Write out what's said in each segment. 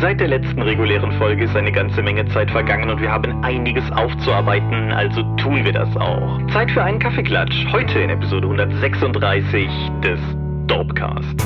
Seit der letzten regulären Folge ist eine ganze Menge Zeit vergangen und wir haben einiges aufzuarbeiten, also tun wir das auch. Zeit für einen Kaffeeklatsch, heute in Episode 136 des Dorpcast.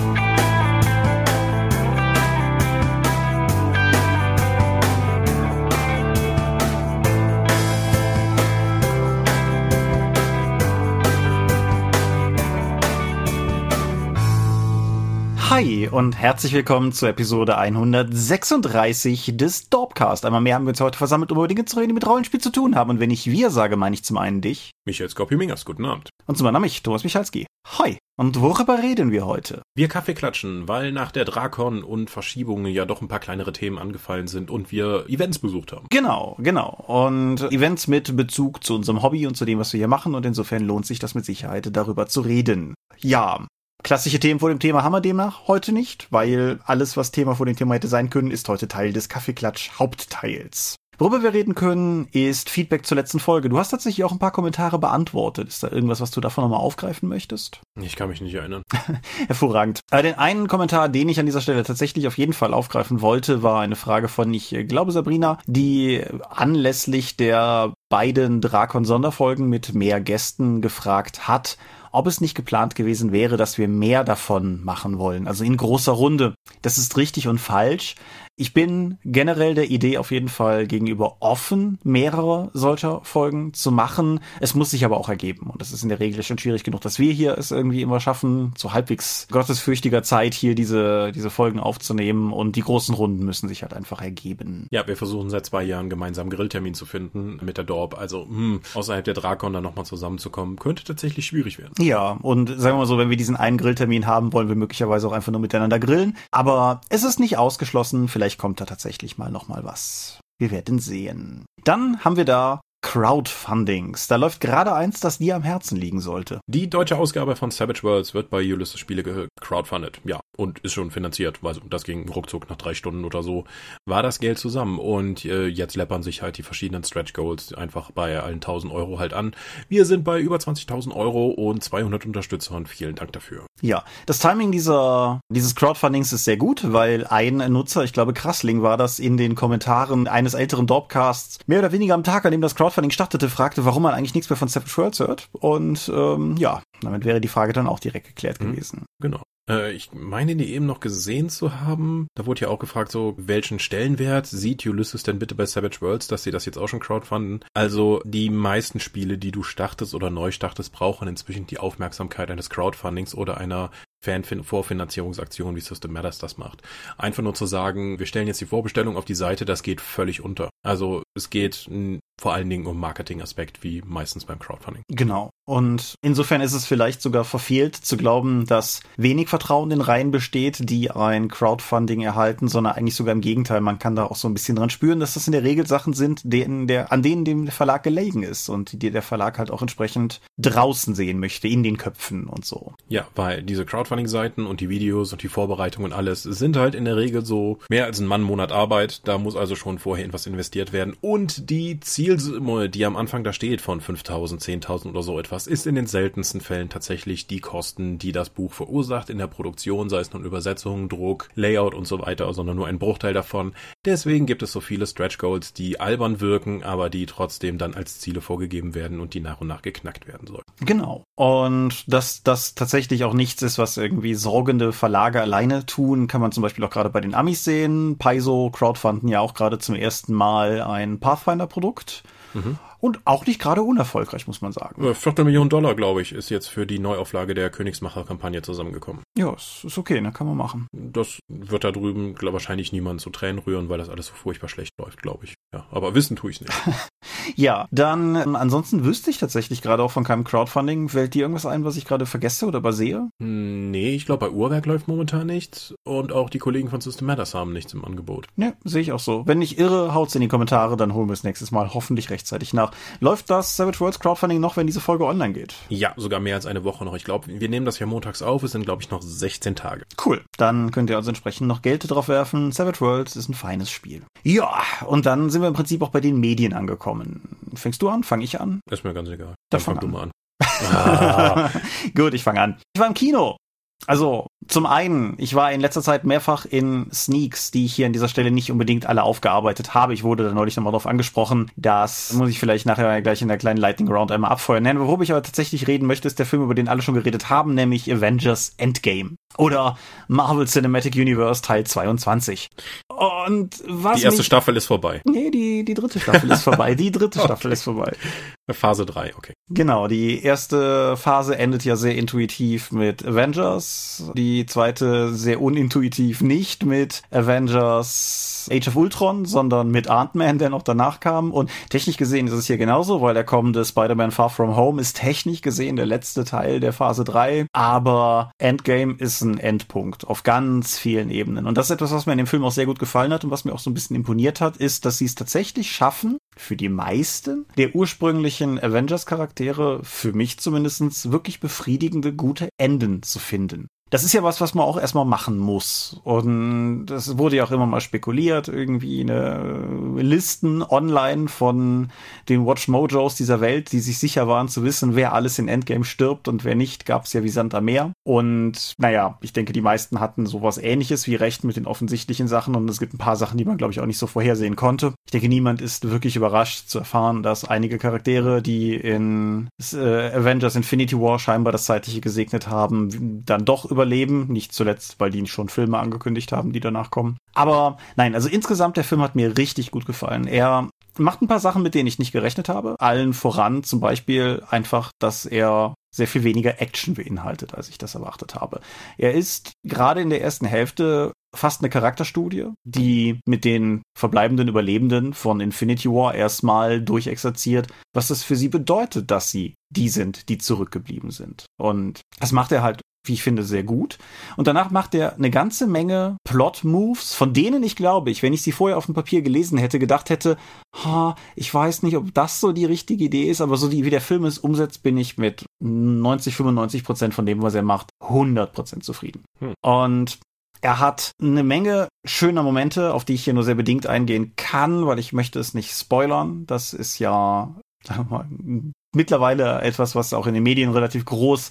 Hi und herzlich willkommen zur Episode 136 des Dorpcast. Einmal mehr haben wir uns heute versammelt, um über Dinge zu reden, die mit Rollenspiel zu tun haben. Und wenn ich wir sage, meine ich zum einen dich. Michael Skopje-Mingers, guten Abend. Und zum anderen mich, Thomas Michalski. Hi. Und worüber reden wir heute? Wir Kaffee klatschen, weil nach der Drakon und Verschiebungen ja doch ein paar kleinere Themen angefallen sind und wir Events besucht haben. Genau, genau. Und Events mit Bezug zu unserem Hobby und zu dem, was wir hier machen. Und insofern lohnt sich das mit Sicherheit, darüber zu reden. Ja, Klassische Themen vor dem Thema haben wir demnach heute nicht, weil alles, was Thema vor dem Thema hätte sein können, ist heute Teil des Kaffeeklatsch Hauptteils. Worüber wir reden können, ist Feedback zur letzten Folge. Du hast tatsächlich auch ein paar Kommentare beantwortet. Ist da irgendwas, was du davon nochmal aufgreifen möchtest? Ich kann mich nicht erinnern. Hervorragend. Aber den einen Kommentar, den ich an dieser Stelle tatsächlich auf jeden Fall aufgreifen wollte, war eine Frage von, ich glaube, Sabrina, die anlässlich der beiden Drakon-Sonderfolgen mit mehr Gästen gefragt hat, ob es nicht geplant gewesen wäre, dass wir mehr davon machen wollen, also in großer Runde. Das ist richtig und falsch. Ich bin generell der Idee auf jeden Fall gegenüber offen, mehrere solcher Folgen zu machen. Es muss sich aber auch ergeben. Und das ist in der Regel schon schwierig genug, dass wir hier es irgendwie immer schaffen, zu halbwegs gottesfürchtiger Zeit hier diese, diese Folgen aufzunehmen. Und die großen Runden müssen sich halt einfach ergeben. Ja, wir versuchen seit zwei Jahren gemeinsam Grilltermin zu finden mit der Dorp. Also, hm, außerhalb der Drakon dann nochmal zusammenzukommen, könnte tatsächlich schwierig werden. Ja, und sagen wir mal so, wenn wir diesen einen Grilltermin haben, wollen wir möglicherweise auch einfach nur miteinander grillen. Aber es ist nicht ausgeschlossen, vielleicht Vielleicht kommt da tatsächlich mal noch mal was. Wir werden sehen. Dann haben wir da Crowdfundings. Da läuft gerade eins, das dir am Herzen liegen sollte. Die deutsche Ausgabe von Savage Worlds wird bei Ulysses Spiele gecrowdfundet. Ja, und ist schon finanziert. Also das ging ruckzuck nach drei Stunden oder so. War das Geld zusammen. Und äh, jetzt läppern sich halt die verschiedenen Stretch Goals einfach bei allen 1000 Euro halt an. Wir sind bei über 20.000 Euro und 200 Unterstützern. Vielen Dank dafür. Ja, das Timing dieser, dieses Crowdfundings ist sehr gut, weil ein Nutzer, ich glaube Krassling war das, in den Kommentaren eines älteren Dorpcasts mehr oder weniger am Tag, an dem das Crowdfunding Crowdfunding startete, fragte, warum man eigentlich nichts mehr von Savage Worlds hört. Und ähm, ja, damit wäre die Frage dann auch direkt geklärt mhm, gewesen. Genau. Äh, ich meine, die eben noch gesehen zu haben. Da wurde ja auch gefragt, so, welchen Stellenwert sieht Ulysses denn bitte bei Savage Worlds, dass sie das jetzt auch schon crowdfunden? Also, die meisten Spiele, die du startest oder neu startest, brauchen inzwischen die Aufmerksamkeit eines Crowdfundings oder einer Fan-Vorfinanzierungsaktion, wie System Matters das macht. Einfach nur zu sagen, wir stellen jetzt die Vorbestellung auf die Seite, das geht völlig unter. Also es geht vor allen Dingen um Marketingaspekt, wie meistens beim Crowdfunding. Genau. Und insofern ist es vielleicht sogar verfehlt zu glauben, dass wenig Vertrauen in Reihen besteht, die ein Crowdfunding erhalten, sondern eigentlich sogar im Gegenteil. Man kann da auch so ein bisschen dran spüren, dass das in der Regel Sachen sind, denen der, an denen dem Verlag gelegen ist und die der Verlag halt auch entsprechend draußen sehen möchte, in den Köpfen und so. Ja, weil diese Crowdfunding-Seiten und die Videos und die Vorbereitung und alles sind halt in der Regel so mehr als ein Mann Monat Arbeit. Da muss also schon vorher in was investiert werden. Und die Zielsumme, die am Anfang da steht von 5000, 10.000 oder so etwas, ist in den seltensten Fällen tatsächlich die Kosten, die das Buch verursacht in der Produktion, sei es nun Übersetzung, Druck, Layout und so weiter, sondern nur ein Bruchteil davon. Deswegen gibt es so viele Stretch Goals, die albern wirken, aber die trotzdem dann als Ziele vorgegeben werden und die nach und nach geknackt werden sollen. Genau. Und dass das tatsächlich auch nichts ist, was irgendwie sorgende Verlage alleine tun, kann man zum Beispiel auch gerade bei den Amis sehen. Paizo crowdfunden ja auch gerade zum ersten Mal ein Pathfinder-Produkt. Mhm. Und auch nicht gerade unerfolgreich, muss man sagen. Viertelmillion Dollar, glaube ich, ist jetzt für die Neuauflage der Königsmacher-Kampagne zusammengekommen. Ja, ist okay, ne? Kann man machen. Das wird da drüben glaub, wahrscheinlich niemand zu Tränen rühren, weil das alles so furchtbar schlecht läuft, glaube ich. Ja, aber wissen tue ich nicht. ja, dann ähm, ansonsten wüsste ich tatsächlich gerade auch von keinem Crowdfunding. Fällt dir irgendwas ein, was ich gerade vergesse oder übersehe? Hm, nee, ich glaube, bei Uhrwerk läuft momentan nichts und auch die Kollegen von System Matters haben nichts im Angebot. Ja, sehe ich auch so. Wenn ich irre, haut's in die Kommentare, dann holen wir es nächstes Mal hoffentlich rechtzeitig nach. Läuft das Savage Worlds Crowdfunding noch, wenn diese Folge online geht? Ja, sogar mehr als eine Woche noch. Ich glaube, wir nehmen das ja montags auf. Es sind, glaube ich, noch 16 Tage. Cool. Dann könnt ihr also entsprechend noch Geld drauf werfen. Savage Worlds ist ein feines Spiel. Ja, und dann sind wir im Prinzip auch bei den Medien angekommen. Fängst du an? Fange ich an? Ist mir ganz egal. Dann, dann fang, fang du mal an. Ah. Gut, ich fange an. Ich war im Kino Also, zum einen, ich war in letzter Zeit mehrfach in Sneaks, die ich hier an dieser Stelle nicht unbedingt alle aufgearbeitet habe. Ich wurde da neulich nochmal drauf angesprochen. Das muss ich vielleicht nachher gleich in der kleinen Lightning Round einmal abfeuern. Nein, worüber ich aber tatsächlich reden möchte, ist der Film, über den alle schon geredet haben, nämlich Avengers Endgame. Oder Marvel Cinematic Universe Teil 22. Und was. Die erste mich, Staffel ist vorbei. Nee, die, die dritte Staffel ist vorbei. Die dritte Staffel okay. ist vorbei. Phase 3, okay. Genau, die erste Phase endet ja sehr intuitiv mit Avengers. Die zweite sehr unintuitiv nicht mit Avengers Age of Ultron, sondern mit Ant-Man, der noch danach kam. Und technisch gesehen ist es hier genauso, weil der kommende Spider-Man Far From Home ist technisch gesehen der letzte Teil der Phase 3. Aber Endgame ist ein Endpunkt auf ganz vielen Ebenen. Und das ist etwas, was mir in dem Film auch sehr gut gefallen hat und was mir auch so ein bisschen imponiert hat, ist, dass sie es tatsächlich schaffen, für die meisten der ursprünglichen Avengers-Charaktere, für mich zumindestens wirklich befriedigende, gute Enden zu finden das ist ja was, was man auch erstmal machen muss. Und das wurde ja auch immer mal spekuliert, irgendwie eine Listen online von den Watch Mojos dieser Welt, die sich sicher waren zu wissen, wer alles in Endgame stirbt und wer nicht, gab es ja wie Sand am Meer. Und naja, ich denke, die meisten hatten sowas ähnliches wie recht mit den offensichtlichen Sachen und es gibt ein paar Sachen, die man, glaube ich, auch nicht so vorhersehen konnte. Ich denke, niemand ist wirklich überrascht zu erfahren, dass einige Charaktere, die in äh, Avengers Infinity War scheinbar das Zeitliche gesegnet haben, dann doch über überleben. Nicht zuletzt, weil die schon Filme angekündigt haben, die danach kommen. Aber nein, also insgesamt der Film hat mir richtig gut gefallen. Er macht ein paar Sachen, mit denen ich nicht gerechnet habe. Allen voran zum Beispiel einfach, dass er sehr viel weniger Action beinhaltet, als ich das erwartet habe. Er ist gerade in der ersten Hälfte fast eine Charakterstudie, die mit den verbleibenden Überlebenden von Infinity War erstmal durchexerziert, was das für sie bedeutet, dass sie die sind, die zurückgeblieben sind. Und das macht er halt wie ich finde, sehr gut. Und danach macht er eine ganze Menge Plot-Moves, von denen ich glaube ich, wenn ich sie vorher auf dem Papier gelesen hätte, gedacht hätte, ha, ich weiß nicht, ob das so die richtige Idee ist, aber so die, wie der Film es umsetzt, bin ich mit 90, 95 Prozent von dem, was er macht, 100 Prozent zufrieden. Hm. Und er hat eine Menge schöner Momente, auf die ich hier nur sehr bedingt eingehen kann, weil ich möchte es nicht spoilern. Das ist ja, sagen wir mal, mittlerweile etwas, was auch in den Medien relativ groß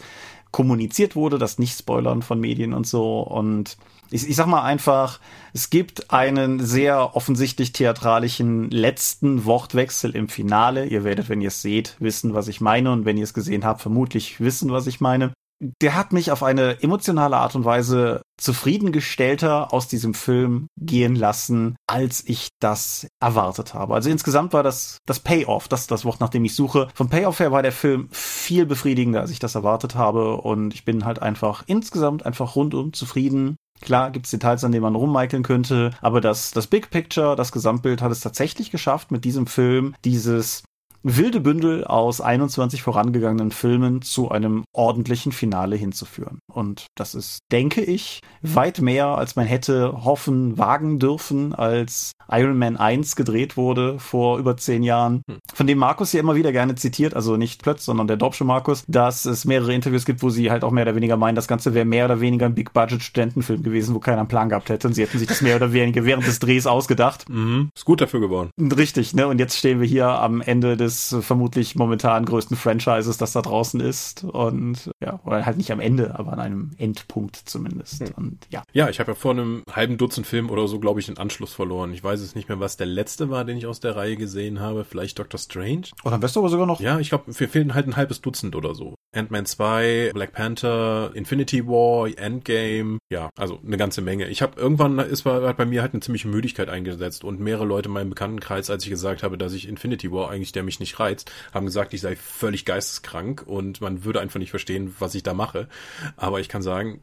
kommuniziert wurde, das Nicht-Spoilern von Medien und so. Und ich, ich sag mal einfach, es gibt einen sehr offensichtlich theatralischen letzten Wortwechsel im Finale. Ihr werdet, wenn ihr es seht, wissen, was ich meine. Und wenn ihr es gesehen habt, vermutlich wissen, was ich meine der hat mich auf eine emotionale Art und Weise zufriedengestellter aus diesem Film gehen lassen, als ich das erwartet habe. Also insgesamt war das das Payoff, das ist das Wort, nach dem ich suche. Vom Payoff her war der Film viel befriedigender, als ich das erwartet habe und ich bin halt einfach insgesamt einfach rundum zufrieden. Klar gibt's Details, an denen man rummeikeln könnte, aber das, das Big Picture, das Gesamtbild hat es tatsächlich geschafft, mit diesem Film dieses wilde Bündel aus 21 vorangegangenen Filmen zu einem ordentlichen Finale hinzuführen. Und das ist, denke ich, weit mehr, als man hätte hoffen, wagen dürfen, als Iron Man 1 gedreht wurde vor über zehn Jahren, hm. von dem Markus ja immer wieder gerne zitiert, also nicht Plötz, sondern der Dorpsche Markus, dass es mehrere Interviews gibt, wo sie halt auch mehr oder weniger meinen, das Ganze wäre mehr oder weniger ein Big-Budget-Studentenfilm gewesen, wo keiner einen Plan gehabt hätte und sie hätten sich das mehr oder weniger während des Drehs ausgedacht. Mhm. Ist gut dafür geworden. Richtig, ne? Und jetzt stehen wir hier am Ende des des vermutlich momentan größten Franchises, das da draußen ist. Und ja, oder halt nicht am Ende, aber an einem Endpunkt zumindest. Hm. Und ja. Ja, ich habe ja vor einem halben Dutzend Film oder so, glaube ich, den Anschluss verloren. Ich weiß es nicht mehr, was der letzte war, den ich aus der Reihe gesehen habe. Vielleicht Doctor Strange. Oder am besten aber sogar noch. Ja, ich glaube, wir fehlen halt ein halbes Dutzend oder so. Ant-Man 2, Black Panther, Infinity War, Endgame, ja, also eine ganze Menge. Ich habe irgendwann ist hat bei mir halt eine ziemliche Müdigkeit eingesetzt und mehrere Leute in meinem Bekanntenkreis, als ich gesagt habe, dass ich Infinity War eigentlich der mich nicht reizt, haben gesagt, ich sei völlig geisteskrank und man würde einfach nicht verstehen, was ich da mache. Aber ich kann sagen,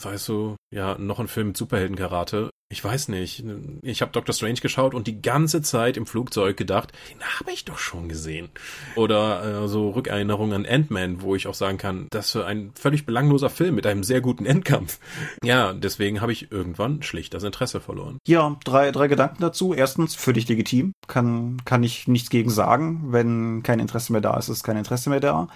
weißt du, ja, noch ein Film mit Superheldenkarate ich weiß nicht. Ich habe Doctor Strange geschaut und die ganze Zeit im Flugzeug gedacht, den habe ich doch schon gesehen. Oder äh, so Rückerinnerungen an Ant-Man, wo ich auch sagen kann, das ist ein völlig belangloser Film mit einem sehr guten Endkampf. Ja, deswegen habe ich irgendwann schlicht das Interesse verloren. Ja, drei, drei Gedanken dazu. Erstens, völlig legitim. Kann, kann ich nichts gegen sagen. Wenn kein Interesse mehr da ist, ist kein Interesse mehr da.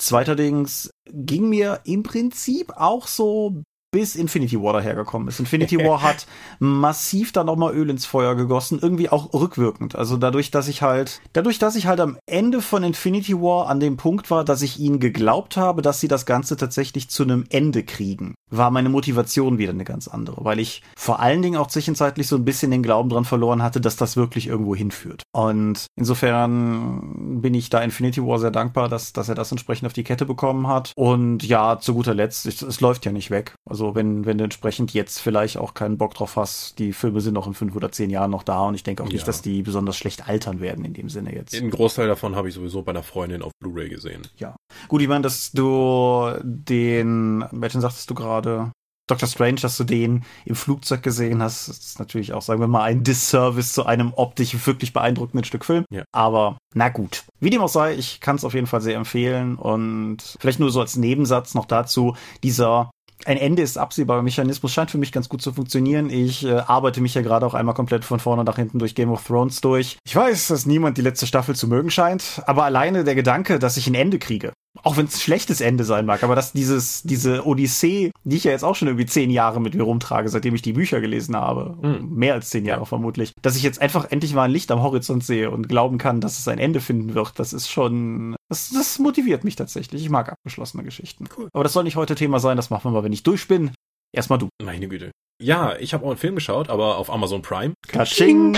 Zweiterdings ging mir im Prinzip auch so bis Infinity War dahergekommen ist. Infinity War hat massiv da nochmal Öl ins Feuer gegossen, irgendwie auch rückwirkend. Also dadurch, dass ich halt, dadurch, dass ich halt am Ende von Infinity War an dem Punkt war, dass ich ihnen geglaubt habe, dass sie das Ganze tatsächlich zu einem Ende kriegen, war meine Motivation wieder eine ganz andere, weil ich vor allen Dingen auch zwischenzeitlich so ein bisschen den Glauben dran verloren hatte, dass das wirklich irgendwo hinführt. Und insofern bin ich da Infinity War sehr dankbar, dass, dass er das entsprechend auf die Kette bekommen hat. Und ja, zu guter Letzt, es, es läuft ja nicht weg. Also wenn, wenn du entsprechend jetzt vielleicht auch keinen Bock drauf hast, die Filme sind noch in fünf oder zehn Jahren noch da und ich denke auch nicht, dass die besonders schlecht altern werden in dem Sinne jetzt. Den Großteil davon habe ich sowieso bei einer Freundin auf Blu-ray gesehen. Ja. Gut, ich meine, dass du den, welchen sagtest du gerade? Doctor Strange, dass du den im Flugzeug gesehen hast, ist natürlich auch, sagen wir mal, ein Disservice zu einem optisch wirklich beeindruckenden Stück Film. Ja. Aber na gut. Wie dem auch sei, ich kann es auf jeden Fall sehr empfehlen und vielleicht nur so als Nebensatz noch dazu, dieser ein Ende ist absehbarer Mechanismus scheint für mich ganz gut zu funktionieren. Ich äh, arbeite mich ja gerade auch einmal komplett von vorne nach hinten durch Game of Thrones durch. Ich weiß, dass niemand die letzte Staffel zu mögen scheint, aber alleine der Gedanke, dass ich ein Ende kriege, auch wenn es ein schlechtes Ende sein mag, aber dass dieses, diese Odyssee, die ich ja jetzt auch schon irgendwie zehn Jahre mit mir rumtrage, seitdem ich die Bücher gelesen habe, mhm. mehr als zehn Jahre vermutlich, dass ich jetzt einfach endlich mal ein Licht am Horizont sehe und glauben kann, dass es ein Ende finden wird, das ist schon, das, das motiviert mich tatsächlich. Ich mag abgeschlossene Geschichten. Cool. Aber das soll nicht heute Thema sein, das machen wir mal, wenn ich durch bin. Erstmal du. Meine Güte. Ja, ich habe auch einen Film geschaut, aber auf Amazon Prime. Katsching!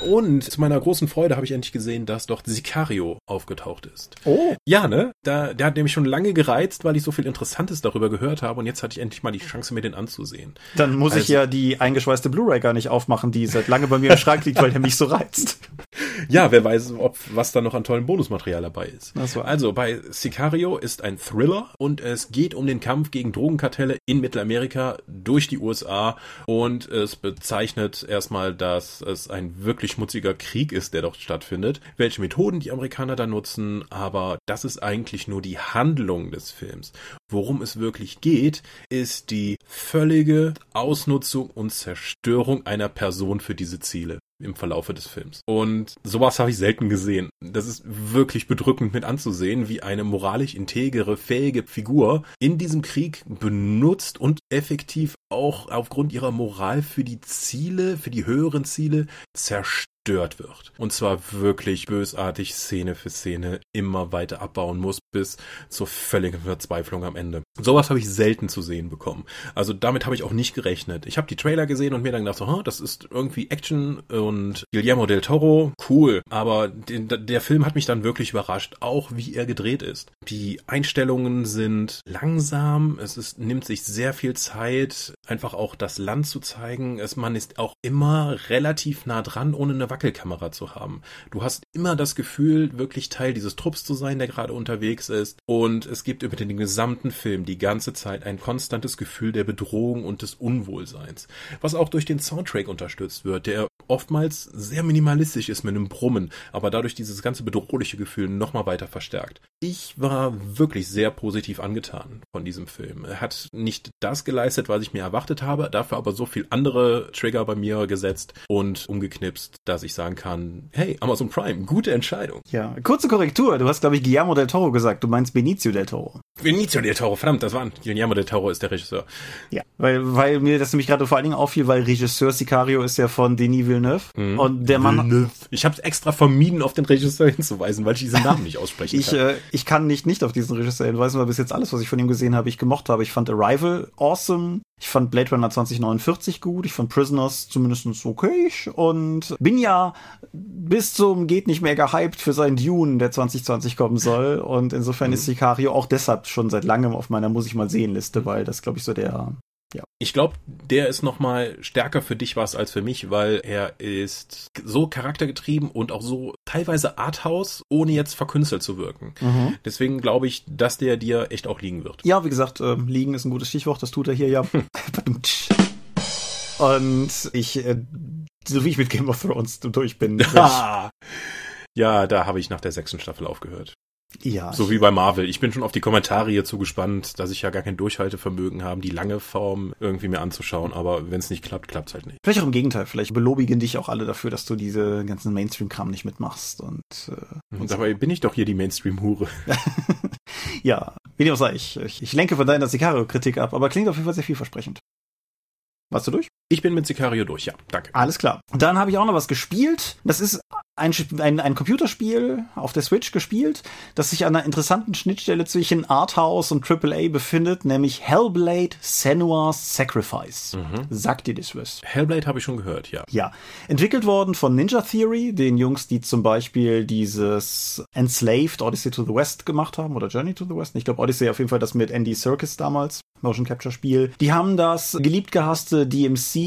Und zu meiner großen Freude habe ich endlich gesehen, dass doch Sicario aufgetaucht ist. Oh. Ja, ne? Da, der hat nämlich schon lange gereizt, weil ich so viel Interessantes darüber gehört habe und jetzt hatte ich endlich mal die Chance, mir den anzusehen. Dann muss also, ich ja die eingeschweißte Blu-ray gar nicht aufmachen, die seit lange bei mir im Schrank liegt, weil der mich so reizt. Ja, wer weiß, ob was da noch an tollem Bonusmaterial dabei ist. So. Also bei Sicario ist ein Thriller und es geht um den Kampf gegen Drogenkartelle in Mittelamerika durch die USA und es bezeichnet erstmal, dass es ein wirklich schmutziger Krieg ist, der dort stattfindet, welche Methoden die Amerikaner da nutzen, aber das ist eigentlich nur die Handlung des Films. Worum es wirklich geht, ist die völlige Ausnutzung und Zerstörung einer Person für diese Ziele im Verlaufe des Films. Und sowas habe ich selten gesehen. Das ist wirklich bedrückend mit anzusehen, wie eine moralisch integere, fähige Figur in diesem Krieg benutzt und effektiv auch aufgrund ihrer Moral für die Ziele, für die höheren Ziele zerstört wird. Und zwar wirklich bösartig Szene für Szene immer weiter abbauen muss bis zur völligen Verzweiflung am Ende. Sowas habe ich selten zu sehen bekommen. Also damit habe ich auch nicht gerechnet. Ich habe die Trailer gesehen und mir dann gedacht, so, huh, das ist irgendwie Action und Guillermo del Toro, cool. Aber den, der Film hat mich dann wirklich überrascht, auch wie er gedreht ist. Die Einstellungen sind langsam, es ist, nimmt sich sehr viel Zeit, einfach auch das Land zu zeigen. Es, man ist auch immer relativ nah dran, ohne eine Wackelkamera zu haben. Du hast immer das Gefühl, wirklich Teil dieses Trupps zu sein, der gerade unterwegs ist. Und es gibt über den gesamten Film die ganze Zeit ein konstantes Gefühl der Bedrohung und des Unwohlseins. Was auch durch den Soundtrack unterstützt wird, der oftmals sehr minimalistisch ist mit einem Brummen, aber dadurch dieses ganze bedrohliche Gefühl nochmal weiter verstärkt. Ich war wirklich sehr positiv angetan von diesem Film. Er hat nicht das geleistet, was ich mir erwartet habe, dafür aber so viel andere Trigger bei mir gesetzt und umgeknipst, dass ich sagen kann, hey, Amazon Prime, gute Entscheidung. Ja, kurze Korrektur. Du hast, glaube ich, Guillermo del Toro gesagt. Du meinst Benicio del Toro. Benicio del Toro, verdammt, das war ein Guillermo del Toro ist der Regisseur. Ja, weil, weil mir das nämlich gerade vor allen Dingen auffiel, weil Regisseur Sicario ist ja von Denis Villeneuve. Mhm. Und der Mann. Villeneuve. Ich habe extra vermieden, auf den Regisseur hinzuweisen, weil ich diesen Namen nicht aussprechen ich, kann. Äh, ich kann nicht nicht auf diesen Regisseur hinweisen, weil bis jetzt alles, was ich von ihm gesehen habe, ich gemocht habe. Ich fand Arrival awesome. Ich fand Blade Runner 2049 gut. Ich fand Prisoners zumindest okay. Und bin ja bis zum geht nicht mehr gehypt für seinen Dune, der 2020 kommen soll. Und insofern mhm. ist Sicario auch deshalb schon seit langem auf meiner muss ich mal sehen Liste, weil das glaube ich so der ja. Ich glaube, der ist noch mal stärker für dich was als für mich, weil er ist so charaktergetrieben und auch so teilweise Arthouse, ohne jetzt verkünstelt zu wirken. Mhm. Deswegen glaube ich, dass der dir echt auch liegen wird. Ja, wie gesagt, äh, liegen ist ein gutes Stichwort, das tut er hier ja. und ich, äh, so wie ich mit Game of Thrones durch bin. ja, da habe ich nach der sechsten Staffel aufgehört. Ja. So wie bei Marvel. Ich bin schon auf die Kommentare hier zugespannt, dass ich ja gar kein Durchhaltevermögen haben, die lange Form irgendwie mir anzuschauen. Aber wenn es nicht klappt, klappt es halt nicht. Vielleicht auch im Gegenteil. Vielleicht belobigen dich auch alle dafür, dass du diese ganzen Mainstream-Kram nicht mitmachst. Und, äh, und dabei bin ich doch hier die Mainstream-Hure. ja, wie dem auch sei, ich, ich, ich lenke von deiner Sicario-Kritik ab, aber klingt auf jeden Fall sehr vielversprechend. Warst du durch? Ich bin mit Sicario durch, ja. Danke. Alles klar. Dann habe ich auch noch was gespielt. Das ist ein, ein, ein Computerspiel auf der Switch gespielt, das sich an einer interessanten Schnittstelle zwischen Arthouse und AAA befindet, nämlich Hellblade Senua's Sacrifice. Mhm. Sagt dir das was? Hellblade habe ich schon gehört, ja. Ja. Entwickelt worden von Ninja Theory, den Jungs, die zum Beispiel dieses Enslaved Odyssey to the West gemacht haben oder Journey to the West. Ich glaube Odyssey auf jeden Fall das mit Andy Circus damals. Motion Capture Spiel. Die haben das geliebt gehasste DMC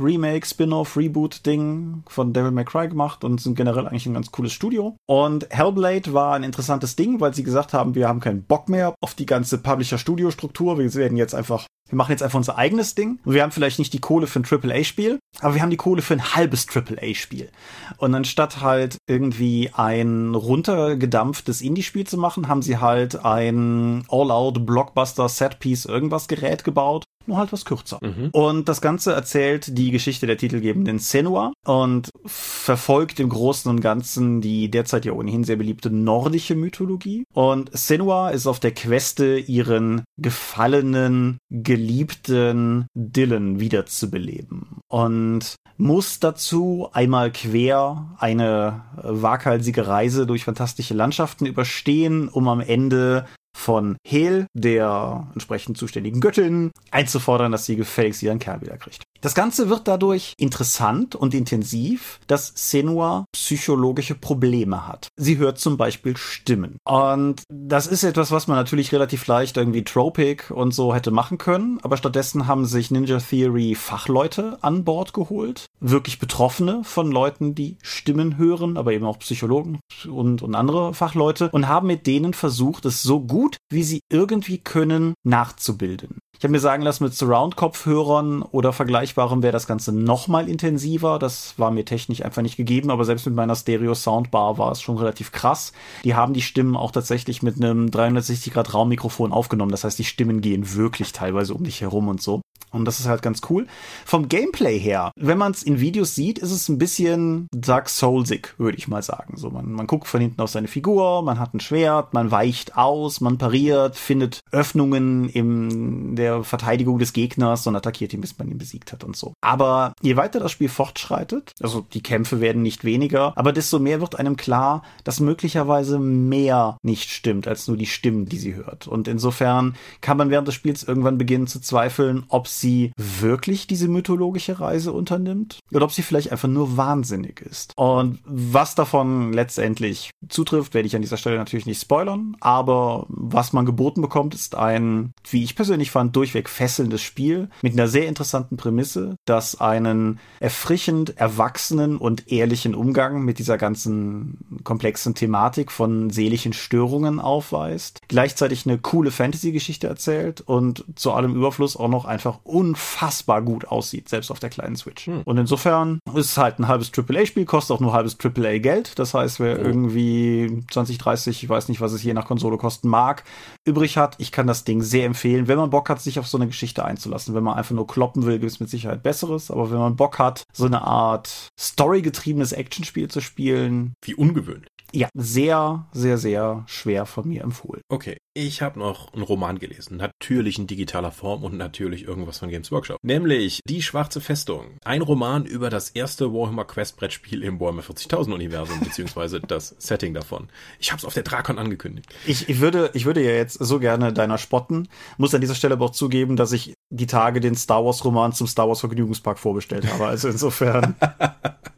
Remake, Spin-off, Reboot Ding von Devil May Cry gemacht und sind generell eigentlich ein ganz cooles Studio. Und Hellblade war ein interessantes Ding, weil sie gesagt haben, wir haben keinen Bock mehr auf die ganze Publisher-Studio-Struktur. Wir werden jetzt einfach wir machen jetzt einfach unser eigenes Ding. Und wir haben vielleicht nicht die Kohle für ein AAA-Spiel, aber wir haben die Kohle für ein halbes AAA-Spiel. Und anstatt halt irgendwie ein runtergedampftes Indie-Spiel zu machen, haben sie halt ein All-Out Blockbuster Set-Piece irgendwas Gerät gebaut nur halt was kürzer. Mhm. Und das Ganze erzählt die Geschichte der titelgebenden Senua und verfolgt im Großen und Ganzen die derzeit ja ohnehin sehr beliebte nordische Mythologie. Und Senua ist auf der Queste, ihren gefallenen, geliebten Dylan wiederzubeleben. Und muss dazu einmal quer eine waghalsige Reise durch fantastische Landschaften überstehen, um am Ende von Hel, der entsprechend zuständigen Göttin, einzufordern, dass sie gefälligst ihren Kerl wieder kriegt. Das Ganze wird dadurch interessant und intensiv, dass Senua psychologische Probleme hat. Sie hört zum Beispiel Stimmen. Und das ist etwas, was man natürlich relativ leicht irgendwie Tropic und so hätte machen können, aber stattdessen haben sich Ninja Theory Fachleute an Bord geholt, wirklich Betroffene von Leuten, die Stimmen hören, aber eben auch Psychologen und, und andere Fachleute und haben mit denen versucht, es so gut wie sie irgendwie können nachzubilden. Ich habe mir sagen lassen, mit Surround-Kopfhörern oder Vergleichbarem wäre das Ganze nochmal intensiver. Das war mir technisch einfach nicht gegeben, aber selbst mit meiner Stereo-Soundbar war es schon relativ krass. Die haben die Stimmen auch tatsächlich mit einem 360-Grad-Raummikrofon aufgenommen. Das heißt, die Stimmen gehen wirklich teilweise um dich herum und so. Und das ist halt ganz cool. Vom Gameplay her, wenn man es in Videos sieht, ist es ein bisschen Dark Soulsig, würde ich mal sagen. So, man, man guckt von hinten auf seine Figur, man hat ein Schwert, man weicht aus, man pariert, findet Öffnungen in der Verteidigung des Gegners und attackiert ihn, bis man ihn besiegt hat und so. Aber je weiter das Spiel fortschreitet, also die Kämpfe werden nicht weniger, aber desto mehr wird einem klar, dass möglicherweise mehr nicht stimmt als nur die Stimmen, die sie hört. Und insofern kann man während des Spiels irgendwann beginnen zu zweifeln, ob sie wirklich diese mythologische Reise unternimmt oder ob sie vielleicht einfach nur wahnsinnig ist. Und was davon letztendlich zutrifft, werde ich an dieser Stelle natürlich nicht spoilern, aber was man geboten bekommt, ist ein, wie ich persönlich fand, durchweg fesselndes Spiel mit einer sehr interessanten Prämisse, das einen erfrischend erwachsenen und ehrlichen Umgang mit dieser ganzen komplexen Thematik von seelischen Störungen aufweist, gleichzeitig eine coole Fantasy-Geschichte erzählt und zu allem Überfluss auch noch einfach unfassbar gut aussieht, selbst auf der kleinen Switch. Hm. Und insofern ist es halt ein halbes AAA-Spiel, kostet auch nur halbes AAA-Geld. Das heißt, wer oh. irgendwie 20, 30, ich weiß nicht, was es je nach Konsole kosten mag, übrig hat, ich kann das Ding sehr empfehlen. Wenn man Bock hat, sich auf so eine Geschichte einzulassen. Wenn man einfach nur kloppen will, gibt es mit Sicherheit Besseres. Aber wenn man Bock hat, so eine Art storygetriebenes Actionspiel zu spielen. Wie ungewöhnlich. Ja, sehr, sehr, sehr schwer von mir empfohlen. Okay, ich habe noch einen Roman gelesen, natürlich in digitaler Form und natürlich irgendwas von Games Workshop. Nämlich Die Schwarze Festung. Ein Roman über das erste Warhammer Quest Brettspiel im Warhammer 40.000 Universum, beziehungsweise das Setting davon. Ich habe es auf der Drakon angekündigt. Ich, ich, würde, ich würde ja jetzt so gerne deiner spotten, muss an dieser Stelle aber auch zugeben, dass ich die Tage den Star Wars Roman zum Star Wars Vergnügungspark vorbestellt habe. Also insofern.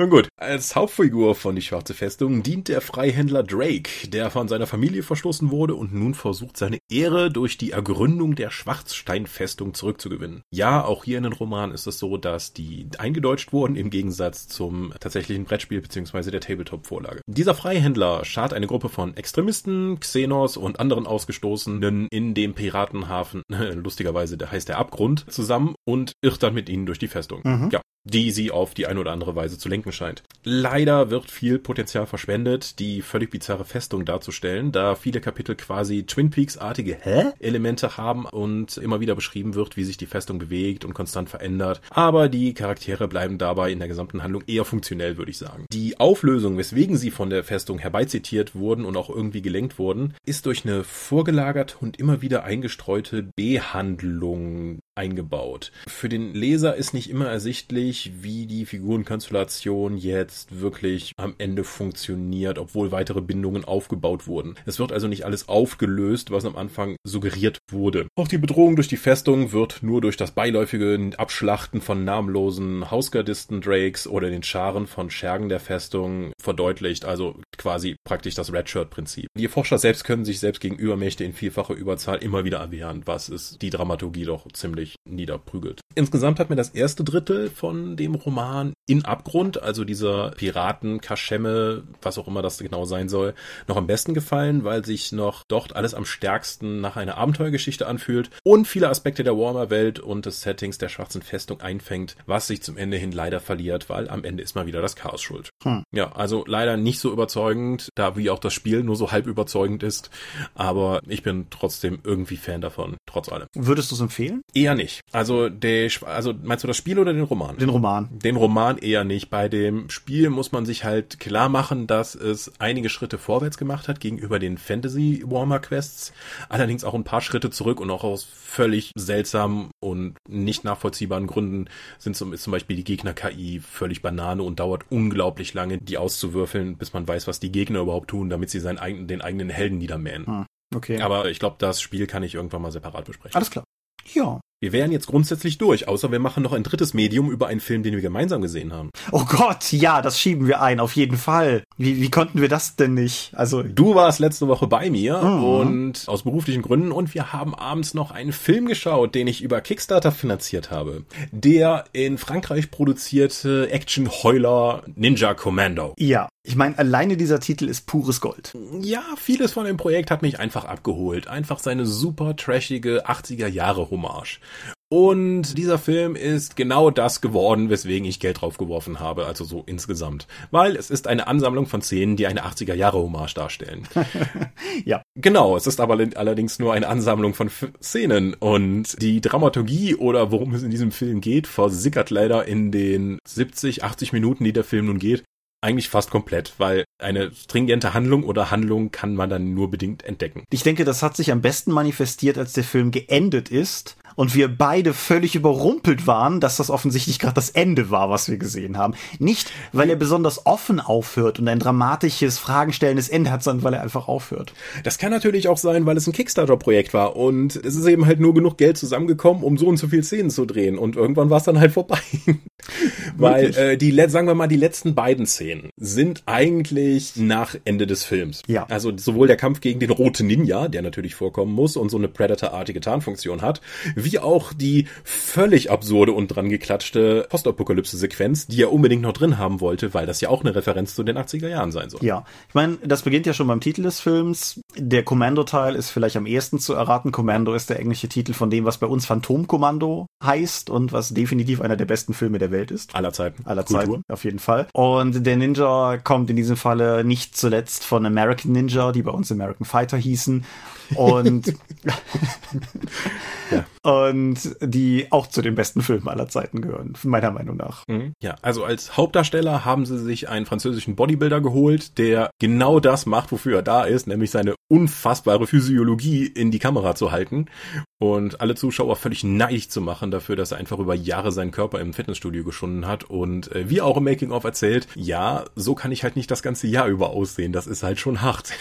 Nun gut, als Hauptfigur von Die Schwarze Festung dient der Freihändler Drake, der von seiner Familie verstoßen wurde und nun versucht, seine Ehre durch die Ergründung der Schwarzsteinfestung zurückzugewinnen. Ja, auch hier in den Roman ist es so, dass die eingedeutscht wurden im Gegensatz zum tatsächlichen Brettspiel bzw. der Tabletop-Vorlage. Dieser Freihändler schart eine Gruppe von Extremisten, Xenos und anderen Ausgestoßenen in dem Piratenhafen, lustigerweise der heißt der Abgrund, zusammen und irrt dann mit ihnen durch die Festung. Mhm. Ja, die sie auf die eine oder andere Weise zu lenken wirken scheint. Leider wird viel Potenzial verschwendet, die völlig bizarre Festung darzustellen, da viele Kapitel quasi Twin Peaks-artige Elemente haben und immer wieder beschrieben wird, wie sich die Festung bewegt und konstant verändert. Aber die Charaktere bleiben dabei in der gesamten Handlung eher funktionell, würde ich sagen. Die Auflösung, weswegen sie von der Festung herbeizitiert wurden und auch irgendwie gelenkt wurden, ist durch eine vorgelagerte und immer wieder eingestreute Behandlung eingebaut. Für den Leser ist nicht immer ersichtlich, wie die Figurenkonstellation jetzt wirklich am Ende funktioniert, obwohl weitere Bindungen aufgebaut wurden. Es wird also nicht alles aufgelöst, was am Anfang suggeriert wurde. Auch die Bedrohung durch die Festung wird nur durch das beiläufige Abschlachten von namenlosen Hausgardisten Drakes oder den Scharen von Schergen der Festung verdeutlicht, also quasi praktisch das Redshirt-Prinzip. Die Forscher selbst können sich selbst gegen Übermächte in vielfacher Überzahl immer wieder erwehren, was es die Dramaturgie doch ziemlich niederprügelt. Insgesamt hat mir das erste Drittel von dem Roman in Abgrund, also dieser Piraten, Kaschemme, was auch immer das genau sein soll, noch am besten gefallen, weil sich noch dort alles am stärksten nach einer Abenteuergeschichte anfühlt und viele Aspekte der Warmer-Welt und des Settings der schwarzen Festung einfängt, was sich zum Ende hin leider verliert, weil am Ende ist mal wieder das Chaos schuld. Hm. Ja, also leider nicht so überzeugend, da wie auch das Spiel nur so halb überzeugend ist, aber ich bin trotzdem irgendwie Fan davon, trotz allem. Würdest du es empfehlen? Eher nicht. Also der, also meinst du das Spiel oder den Roman? Den Roman. Den Roman eher nicht. Bei dem Spiel muss man sich halt klar machen, dass es einige Schritte vorwärts gemacht hat gegenüber den Fantasy Warmer Quests. Allerdings auch ein paar Schritte zurück und auch aus völlig seltsamen und nicht nachvollziehbaren Gründen sind zum, ist zum Beispiel die Gegner-KI völlig Banane und dauert unglaublich lange, die auszuwürfeln, bis man weiß, was die Gegner überhaupt tun, damit sie seinen eigenen, den eigenen Helden niedermähen. Hm. Okay. Aber ich glaube, das Spiel kann ich irgendwann mal separat besprechen. Alles klar. Ja. Wir wären jetzt grundsätzlich durch, außer wir machen noch ein drittes Medium über einen Film, den wir gemeinsam gesehen haben. Oh Gott, ja, das schieben wir ein, auf jeden Fall. Wie, wie konnten wir das denn nicht? Also du warst letzte Woche bei mir mhm. und aus beruflichen Gründen und wir haben abends noch einen Film geschaut, den ich über Kickstarter finanziert habe. Der in Frankreich produzierte Action-Heuler Ninja Commando. Ja, ich meine, alleine dieser Titel ist pures Gold. Ja, vieles von dem Projekt hat mich einfach abgeholt. Einfach seine super trashige 80er Jahre Hommage. Und dieser Film ist genau das geworden, weswegen ich Geld drauf geworfen habe, also so insgesamt. Weil es ist eine Ansammlung von Szenen, die eine 80er Jahre Hommage darstellen. ja. Genau, es ist aber allerdings nur eine Ansammlung von Szenen und die Dramaturgie oder worum es in diesem Film geht, versickert leider in den 70, 80 Minuten, die der Film nun geht, eigentlich fast komplett, weil eine stringente Handlung oder Handlung kann man dann nur bedingt entdecken. Ich denke, das hat sich am besten manifestiert, als der Film geendet ist und wir beide völlig überrumpelt waren, dass das offensichtlich gerade das Ende war, was wir gesehen haben. Nicht, weil er besonders offen aufhört und ein dramatisches, fragenstellendes Ende hat, sondern weil er einfach aufhört. Das kann natürlich auch sein, weil es ein Kickstarter-Projekt war und es ist eben halt nur genug Geld zusammengekommen, um so und so viel Szenen zu drehen und irgendwann war es dann halt vorbei. weil äh, die, sagen wir mal, die letzten beiden Szenen sind eigentlich nach Ende des Films. Ja. Also sowohl der Kampf gegen den roten Ninja, der natürlich vorkommen muss und so eine Predator-artige Tarnfunktion hat, wie auch die völlig absurde und dran geklatschte Postapokalypse-Sequenz, die er unbedingt noch drin haben wollte, weil das ja auch eine Referenz zu den 80er Jahren sein soll. Ja, ich meine, das beginnt ja schon beim Titel des Films. Der Kommando-Teil ist vielleicht am ehesten zu erraten. Kommando ist der englische Titel von dem, was bei uns Phantomkommando heißt und was definitiv einer der besten Filme der Welt ist. Aller Zeiten. Aller Kultur. Zeiten, auf jeden Fall. Und der Ninja kommt in diesem Falle nicht zuletzt von American Ninja, die bei uns American Fighter hießen und, ja. und die auch zu den besten Filmen aller Zeiten gehören, meiner Meinung nach. Mhm. Ja, also als Hauptdarsteller haben sie sich einen französischen Bodybuilder geholt, der genau das macht, wofür er da ist, nämlich seine unfassbare Physiologie in die Kamera zu halten und alle Zuschauer völlig neidisch zu machen dafür, dass er einfach über Jahre seinen Körper im Fitnessstudio geschunden hat und äh, wie auch im Making of erzählt, ja, so kann ich halt nicht das ganze Jahr über aussehen, das ist halt schon hart.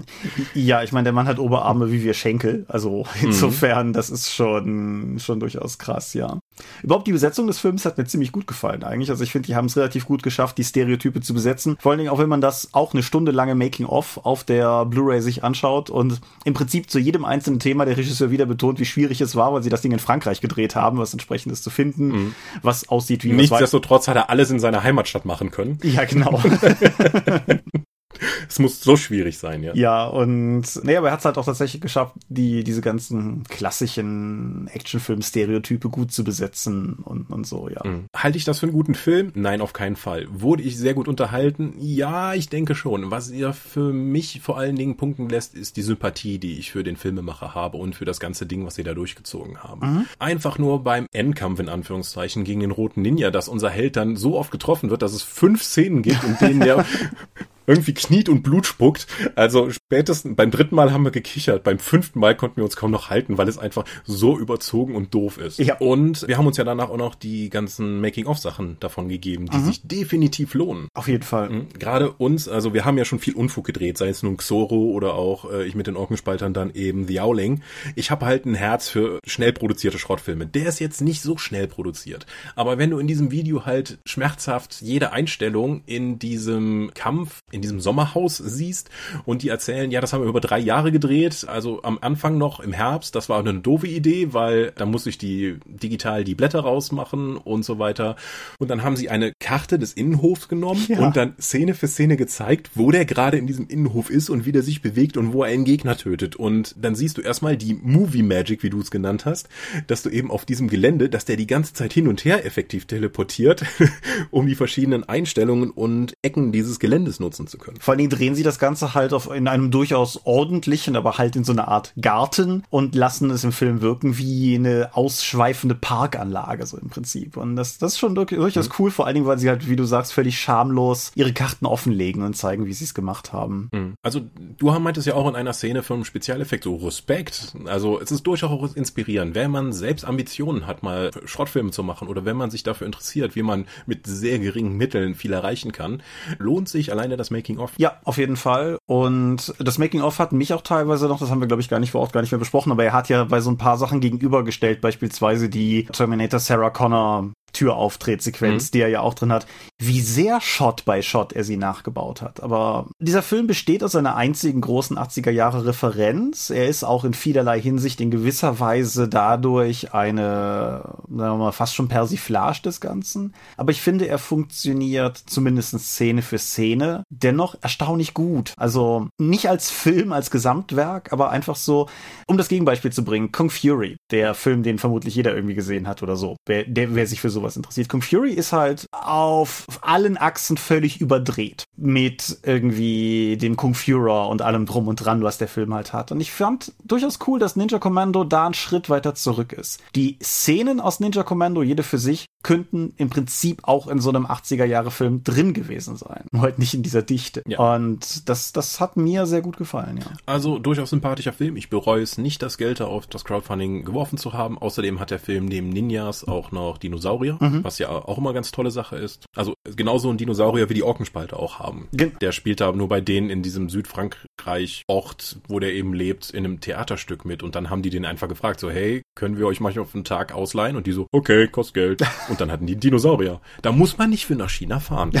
ja, ich meine, der Mann hat Oberarme wie wir Schenkel, also mhm. insofern, mhm. das ist schon schon durchaus krass, ja. Überhaupt die Besetzung des Films hat mir ziemlich gut gefallen eigentlich, also ich finde, die haben es relativ gut geschafft, die Stereotype zu besetzen, vor allen Dingen auch wenn man das auch eine Stunde lange Making of auf der Blu-ray sich anschaut und im Prinzip zu jedem einzelnen Thema der Regisseur wieder betont, wie schwierig es war, weil sie das Ding in Frankreich gedreht haben, was entsprechendes zu finden, mhm. was aussieht wie Nichtsdestotrotz hat er alles in seiner Heimatstadt machen können. Ja, genau. Es muss so schwierig sein, ja. Ja, und nee, aber er hat es halt auch tatsächlich geschafft, die, diese ganzen klassischen Actionfilm-Stereotype gut zu besetzen und, und so, ja. Mhm. Halte ich das für einen guten Film? Nein, auf keinen Fall. Wurde ich sehr gut unterhalten? Ja, ich denke schon. Was ihr für mich vor allen Dingen punkten lässt, ist die Sympathie, die ich für den Filmemacher habe und für das ganze Ding, was sie da durchgezogen haben. Mhm. Einfach nur beim Endkampf in Anführungszeichen gegen den roten Ninja, dass unser Held dann so oft getroffen wird, dass es fünf Szenen gibt, in denen der irgendwie kniet und Blut spuckt. Also spätestens beim dritten Mal haben wir gekichert, beim fünften Mal konnten wir uns kaum noch halten, weil es einfach so überzogen und doof ist. Ja. Und wir haben uns ja danach auch noch die ganzen Making-of-Sachen davon gegeben, die mhm. sich definitiv lohnen. Auf jeden Fall. Mhm. Gerade uns, also wir haben ja schon viel Unfug gedreht, sei es nun Xoro oder auch äh, ich mit den Orkenspaltern dann eben The Owling. Ich habe halt ein Herz für schnell produzierte Schrottfilme. Der ist jetzt nicht so schnell produziert. Aber wenn du in diesem Video halt schmerzhaft jede Einstellung in diesem Kampf in diesem Sommerhaus siehst und die erzählen, ja, das haben wir über drei Jahre gedreht, also am Anfang noch im Herbst, das war eine doofe Idee, weil da muss ich die digital die Blätter rausmachen und so weiter. Und dann haben sie eine Karte des Innenhofs genommen ja. und dann Szene für Szene gezeigt, wo der gerade in diesem Innenhof ist und wie der sich bewegt und wo er einen Gegner tötet. Und dann siehst du erstmal die Movie Magic, wie du es genannt hast, dass du eben auf diesem Gelände, dass der die ganze Zeit hin und her effektiv teleportiert, um die verschiedenen Einstellungen und Ecken dieses Geländes nutzen nutzen zu können. Vor allen Dingen drehen sie das Ganze halt auf, in einem durchaus ordentlichen, aber halt in so einer Art Garten und lassen es im Film wirken wie eine ausschweifende Parkanlage, so im Prinzip. Und das, das ist schon durchaus mhm. cool, vor allen Dingen, weil sie halt, wie du sagst, völlig schamlos ihre Karten offenlegen und zeigen, wie sie es gemacht haben. Mhm. Also, du meintest ja auch in einer Szene vom Spezialeffekt so Respekt. Also, es ist durchaus auch inspirierend, wenn man selbst Ambitionen hat, mal Schrottfilme zu machen oder wenn man sich dafür interessiert, wie man mit sehr geringen Mitteln viel erreichen kann, lohnt sich alleine das Making-of? Ja, auf jeden Fall. Und das Making-of hat mich auch teilweise noch, das haben wir, glaube ich, gar nicht vor Ort gar nicht mehr besprochen, aber er hat ja bei so ein paar Sachen gegenübergestellt, beispielsweise die Terminator Sarah Connor Türauftretsequenz, mhm. die er ja auch drin hat, wie sehr Shot by Shot er sie nachgebaut hat. Aber dieser Film besteht aus einer einzigen großen 80er Jahre Referenz. Er ist auch in vielerlei Hinsicht in gewisser Weise dadurch eine, sagen wir mal, fast schon Persiflage des Ganzen. Aber ich finde, er funktioniert zumindest Szene für Szene dennoch erstaunlich gut. Also nicht als Film, als Gesamtwerk, aber einfach so, um das Gegenbeispiel zu bringen, Kung Fury, der Film, den vermutlich jeder irgendwie gesehen hat oder so, wer, der, wer sich für so sowas interessiert. Kung Fury ist halt auf allen Achsen völlig überdreht mit irgendwie dem Kung Fuhrer und allem drum und dran, was der Film halt hat. Und ich fand durchaus cool, dass Ninja Commando da einen Schritt weiter zurück ist. Die Szenen aus Ninja Commando, jede für sich, könnten im Prinzip auch in so einem 80er Jahre Film drin gewesen sein. Nur halt nicht in dieser Dichte. Ja. Und das, das hat mir sehr gut gefallen, ja. Also durchaus sympathischer Film. Ich bereue es nicht, das Geld auf das Crowdfunding geworfen zu haben. Außerdem hat der Film neben Ninjas auch noch Dinosaurier Dinosaurier, mhm. was ja auch immer ganz tolle Sache ist. Also genauso ein Dinosaurier wie die Orkenspalter auch haben. Gen der spielt da nur bei denen in diesem Südfrankreich-Ort, wo der eben lebt, in einem Theaterstück mit. Und dann haben die den einfach gefragt, so, hey, können wir euch manchmal auf einen Tag ausleihen? Und die so, okay, kostet Geld. Und dann hatten die Dinosaurier. Da muss man nicht für nach China fahren.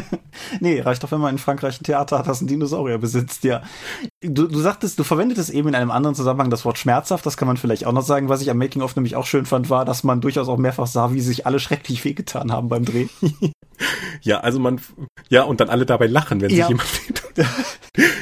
nee, reicht doch, wenn man in Frankreich ein Theater hat, das einen Dinosaurier besitzt, ja. Du, du sagtest, du verwendetest eben in einem anderen Zusammenhang das Wort schmerzhaft, das kann man vielleicht auch noch sagen. Was ich am Making-of nämlich auch schön fand, war, dass man durchaus auch mehrfach sah, wie sich alle schrecklich wehgetan haben beim Drehen. ja, also man, ja, und dann alle dabei lachen, wenn ja. sich jemand wehtut.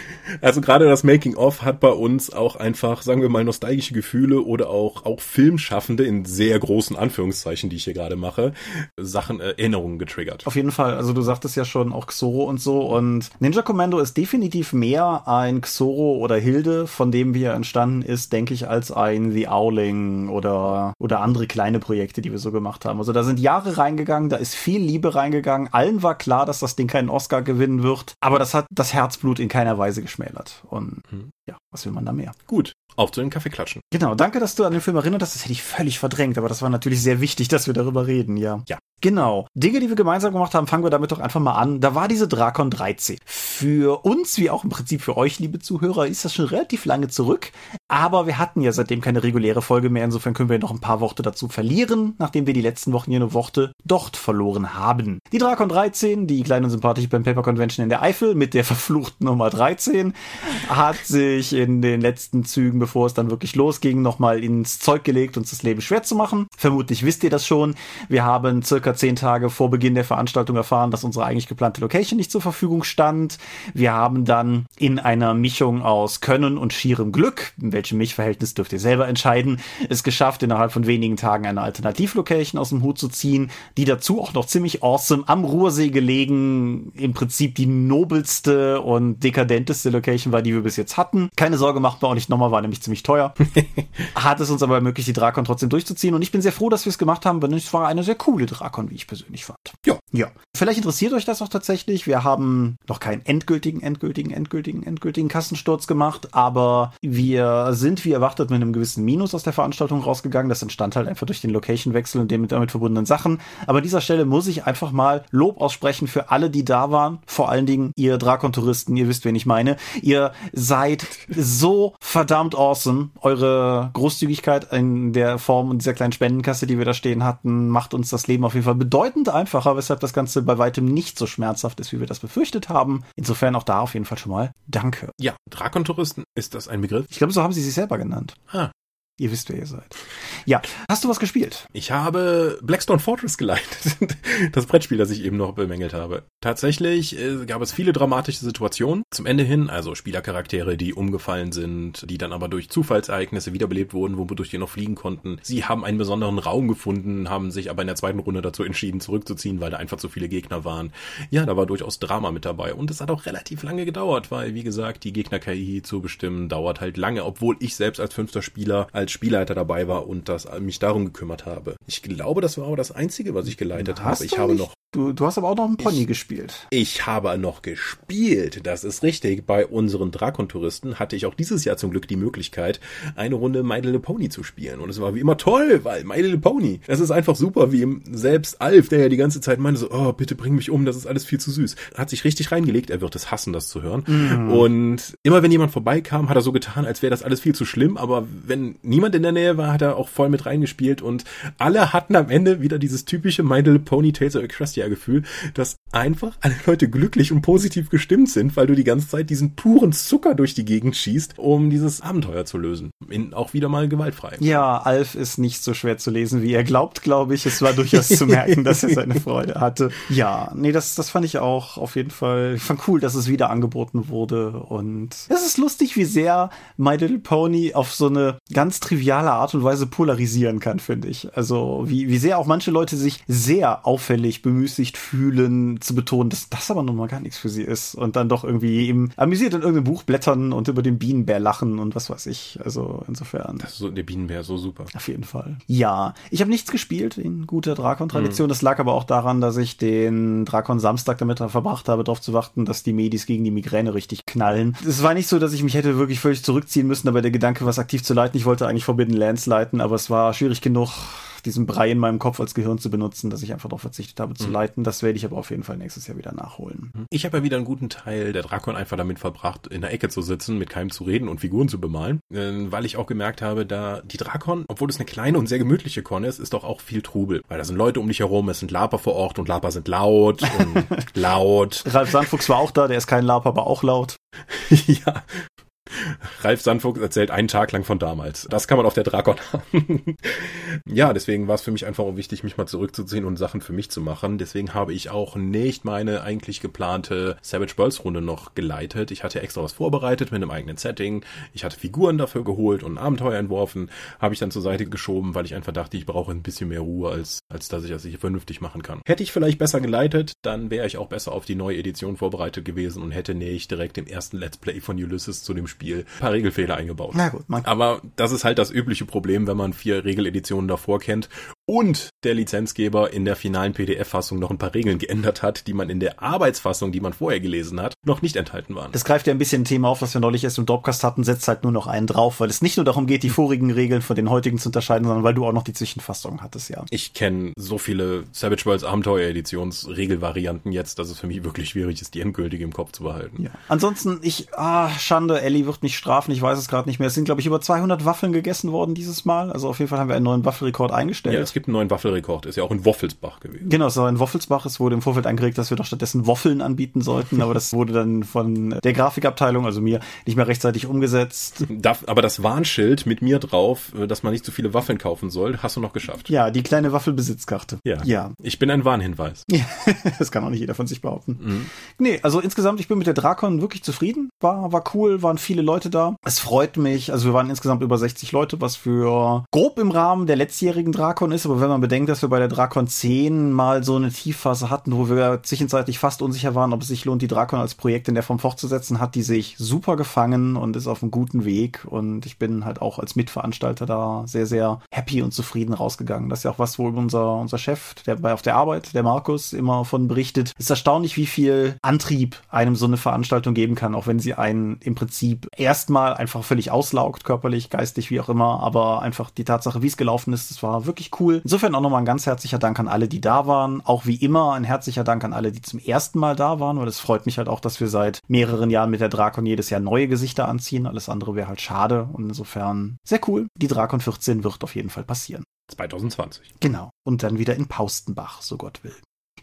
Also gerade das Making-of hat bei uns auch einfach, sagen wir mal, nostalgische Gefühle oder auch, auch Filmschaffende in sehr großen Anführungszeichen, die ich hier gerade mache, Sachen, äh, Erinnerungen getriggert. Auf jeden Fall. Also du sagtest ja schon auch Xoro und so und Ninja Commando ist definitiv mehr ein Xoro oder Hilde, von dem wie er entstanden ist, denke ich, als ein The Owling oder, oder andere kleine Projekte, die wir so gemacht haben. Also da sind Jahre reingegangen, da ist viel Liebe reingegangen. Allen war klar, dass das Ding keinen Oscar gewinnen wird, aber das hat das Herzblut in keiner Weise geschmeckt geschmälert. Und mhm. Ja, was will man da mehr? Gut, auf zu den Kaffeeklatschen. Genau, danke, dass du an den Film erinnert hast. Das hätte ich völlig verdrängt, aber das war natürlich sehr wichtig, dass wir darüber reden, ja. Ja. Genau. Dinge, die wir gemeinsam gemacht haben, fangen wir damit doch einfach mal an. Da war diese Drakon 13. Für uns, wie auch im Prinzip für euch, liebe Zuhörer, ist das schon relativ lange zurück. Aber wir hatten ja seitdem keine reguläre Folge mehr. Insofern können wir noch ein paar Worte dazu verlieren, nachdem wir die letzten Wochen hier eine Worte dort verloren haben. Die Drakon 13, die kleine und sympathische beim Paper Convention in der Eifel mit der verfluchten Nummer 13, hat sich in den letzten Zügen, bevor es dann wirklich losging, nochmal ins Zeug gelegt, uns das Leben schwer zu machen. Vermutlich wisst ihr das schon. Wir haben circa zehn Tage vor Beginn der Veranstaltung erfahren, dass unsere eigentlich geplante Location nicht zur Verfügung stand. Wir haben dann in einer Mischung aus Können und schierem Glück, in welchem Mischverhältnis dürft ihr selber entscheiden, es geschafft, innerhalb von wenigen Tagen eine Alternativlocation aus dem Hut zu ziehen, die dazu auch noch ziemlich awesome am Ruhrsee gelegen, im Prinzip die nobelste und dekadenteste Location war, die wir bis jetzt hatten. Keine Sorge, macht man auch nicht nochmal, war nämlich ziemlich teuer. Hat es uns aber ermöglicht, die Drakon trotzdem durchzuziehen und ich bin sehr froh, dass wir es gemacht haben, denn es war eine sehr coole Drakon, wie ich persönlich fand. Ja. Ja. Vielleicht interessiert euch das auch tatsächlich. Wir haben noch keinen endgültigen, endgültigen, endgültigen, endgültigen Kassensturz gemacht, aber wir sind wie erwartet mit einem gewissen Minus aus der Veranstaltung rausgegangen. Das entstand halt einfach durch den Location-Wechsel und den damit verbundenen Sachen. Aber an dieser Stelle muss ich einfach mal Lob aussprechen für alle, die da waren. Vor allen Dingen ihr Drakon-Touristen, ihr wisst, wen ich meine. Ihr seid so verdammt awesome. Eure Großzügigkeit in der Form und dieser kleinen Spendenkasse, die wir da stehen hatten, macht uns das Leben auf jeden Fall bedeutend einfacher, weshalb das Ganze bei weitem nicht so schmerzhaft ist, wie wir das befürchtet haben. Insofern auch da auf jeden Fall schon mal Danke. Ja, Drakon-Touristen, ist das ein Begriff? Ich glaube, so haben sie sich selber genannt. Ah, Ihr wisst, wer ihr seid. Ja, hast du was gespielt? Ich habe Blackstone Fortress geleitet. Das Brettspiel, das ich eben noch bemängelt habe. Tatsächlich äh, gab es viele dramatische Situationen zum Ende hin, also Spielercharaktere, die umgefallen sind, die dann aber durch Zufallsereignisse wiederbelebt wurden, wodurch die noch fliegen konnten. Sie haben einen besonderen Raum gefunden, haben sich aber in der zweiten Runde dazu entschieden, zurückzuziehen, weil da einfach zu viele Gegner waren. Ja, da war durchaus Drama mit dabei. Und es hat auch relativ lange gedauert, weil, wie gesagt, die Gegner-KI zu bestimmen dauert halt lange, obwohl ich selbst als fünfter Spieler als Spielleiter dabei war und das mich darum gekümmert habe. Ich glaube, das war aber das Einzige, was ich geleitet habe. Ich habe noch Du, du hast aber auch noch einen Pony Ich- gespielt. ich habe noch gespielt, das ist richtig. Bei unseren Drakon-Touristen hatte ich auch dieses Jahr zum Glück die Möglichkeit, eine Runde My Little Pony zu spielen. Und es war wie immer toll, weil My Little Pony, das ist einfach super, wie selbst Alf, der ja die ganze Zeit meinte so, oh, bitte bring mich um, das ist alles viel zu süß. Hat sich richtig reingelegt, er wird es hassen, das zu hören. Und immer wenn jemand vorbeikam, hat er so getan, als wäre das alles viel zu schlimm, aber wenn niemand in der Nähe war, hat er auch voll mit reingespielt und alle hatten am Ende wieder dieses typische My Little Pony Tales of Equestria Gefühl, dass einfach alle Leute glücklich und positiv gestimmt sind, weil du die ganze Zeit diesen puren Zucker durch die Gegend schießt, um dieses Abenteuer zu lösen. In, auch wieder mal gewaltfrei. Ja, Alf ist nicht so schwer zu lesen, wie er glaubt, glaube ich. Es war durchaus zu merken, dass er seine Freude hatte. Ja, nee, das, das fand ich auch auf jeden Fall. Ich fand cool, dass es wieder angeboten wurde. Und es ist lustig, wie sehr My Little Pony auf so eine ganz triviale Art und Weise polarisieren kann, finde ich. Also, wie, wie sehr auch manche Leute sich sehr auffällig bemüßigt fühlen, zu betonen, dass das aber nun mal gar nichts für sie ist. Und dann doch irgendwie eben amüsiert in irgendeinem Buch blättern und über den Bienenbär lachen und was weiß ich. Also, insofern. Das ist so, der Bienenbär, so super. Auf jeden Fall. Ja, ich habe nichts gespielt in guter Drakon-Tradition. Das lag aber auch daran, dass ich den Drakon Samstag damit verbracht habe, darauf zu warten, dass die Medis gegen die Migräne richtig knallen. Es war nicht so, dass ich mich hätte wirklich völlig zurückziehen müssen, aber der Gedanke, was aktiv zu leiten, ich wollte eigentlich Forbidden Lands leiten, aber es war schwierig genug, diesen Brei in meinem Kopf als Gehirn zu benutzen, dass ich einfach darauf verzichtet habe zu leiten. Das werde ich aber auf jeden Fall nächstes Jahr wieder nachholen. Ich habe ja wieder einen guten Teil der Drakon einfach damit verbracht, in der Ecke zu sitzen, mit keinem zu reden und Figuren zu bemalen, äh, weil ich auch gemerkt habe, da die Drakon, obwohl es eine kleine und sehr gemütliche Con ist, ist doch auch viel Trubel, weil da sind Leute um dich herum, es sind Laper vor Ort und Laper sind laut und laut. Ralf Sandfuchs war auch da, der ist kein Lab, aber auch laut. ja. Ralf Sandfuchs erzählt einen Tag lang von damals. Das kann man auf der Drakon haben. ja, deswegen war es für mich einfach auch wichtig, mich mal zurückzuziehen und Sachen für mich zu machen. Deswegen habe ich auch nicht meine eigentlich geplante Savage Worlds Runde noch geleitet. Ich hatte extra was vorbereitet mit einem eigenen Setting. Ich hatte Figuren dafür geholt und ein Abenteuer entworfen. Habe ich dann zur Seite geschoben, weil ich einfach dachte, ich brauche ein bisschen mehr Ruhe, als, als dass ich das hier vernünftig machen kann. Hätte ich vielleicht besser geleitet, dann wäre ich auch besser auf die neue Edition vorbereitet gewesen und hätte nicht direkt im ersten Let's Play von Ulysses zu dem Spiel ein paar Regelfehler eingebaut. Na gut, man Aber das ist halt das übliche Problem, wenn man vier Regeleditionen davor kennt und der Lizenzgeber in der finalen PDF-Fassung noch ein paar Regeln geändert hat, die man in der Arbeitsfassung, die man vorher gelesen hat, noch nicht enthalten waren. Das greift ja ein bisschen ein Thema auf, was wir neulich erst im Dropcast hatten, setzt halt nur noch einen drauf, weil es nicht nur darum geht, die vorigen Regeln von den heutigen zu unterscheiden, sondern weil du auch noch die Zwischenfassung hattest, ja. Ich kenne so viele Savage Worlds Abenteuer-Editions-Regelvarianten jetzt, dass es für mich wirklich schwierig ist, die endgültige im Kopf zu behalten. ja. Ansonsten, ich, ah, Schande, Ellie wird mich strafen, ich weiß es gerade nicht mehr. Es sind, glaube ich, über 200 Waffeln gegessen worden dieses Mal. Also auf jeden Fall haben wir einen neuen Waffelrekord eingestellt. Ja, gibt einen neuen Waffelrekord. Ist ja auch in Woffelsbach gewesen. Genau, es war in Woffelsbach. Es wurde im Vorfeld angeregt, dass wir doch stattdessen Waffeln anbieten sollten, aber das wurde dann von der Grafikabteilung, also mir, nicht mehr rechtzeitig umgesetzt. Darf, aber das Warnschild mit mir drauf, äh, dass man nicht zu viele Waffeln kaufen soll, hast du noch geschafft. Ja, die kleine Waffelbesitzkarte. Ja. ja. Ich bin ein Warnhinweis. das kann auch nicht jeder von sich behaupten. Mhm. Nee, also insgesamt, ich bin mit der Drakon wirklich zufrieden. War, war cool, waren viele Leute da. Es freut mich. Also wir waren insgesamt über 60 Leute, was für grob im Rahmen der letztjährigen Drakon ist. Aber wenn man bedenkt, dass wir bei der Drakon 10 mal so eine Tiefphase hatten, wo wir zwischenzeitlich fast unsicher waren, ob es sich lohnt, die Drakon als Projekt in der Form fortzusetzen, hat die sich super gefangen und ist auf einem guten Weg. Und ich bin halt auch als Mitveranstalter da sehr, sehr happy und zufrieden rausgegangen. Das ist ja auch was, wo unser, unser Chef, der bei auf der Arbeit, der Markus, immer von berichtet. Es ist erstaunlich, wie viel Antrieb einem so eine Veranstaltung geben kann, auch wenn sie einen im Prinzip erstmal einfach völlig auslaugt, körperlich, geistig, wie auch immer. Aber einfach die Tatsache, wie es gelaufen ist, das war wirklich cool. Insofern auch nochmal ein ganz herzlicher Dank an alle, die da waren. Auch wie immer ein herzlicher Dank an alle, die zum ersten Mal da waren, weil es freut mich halt auch, dass wir seit mehreren Jahren mit der Drakon jedes Jahr neue Gesichter anziehen. Alles andere wäre halt schade und insofern sehr cool. Die Drakon 14 wird auf jeden Fall passieren. 2020. Genau. Und dann wieder in Paustenbach, so Gott will.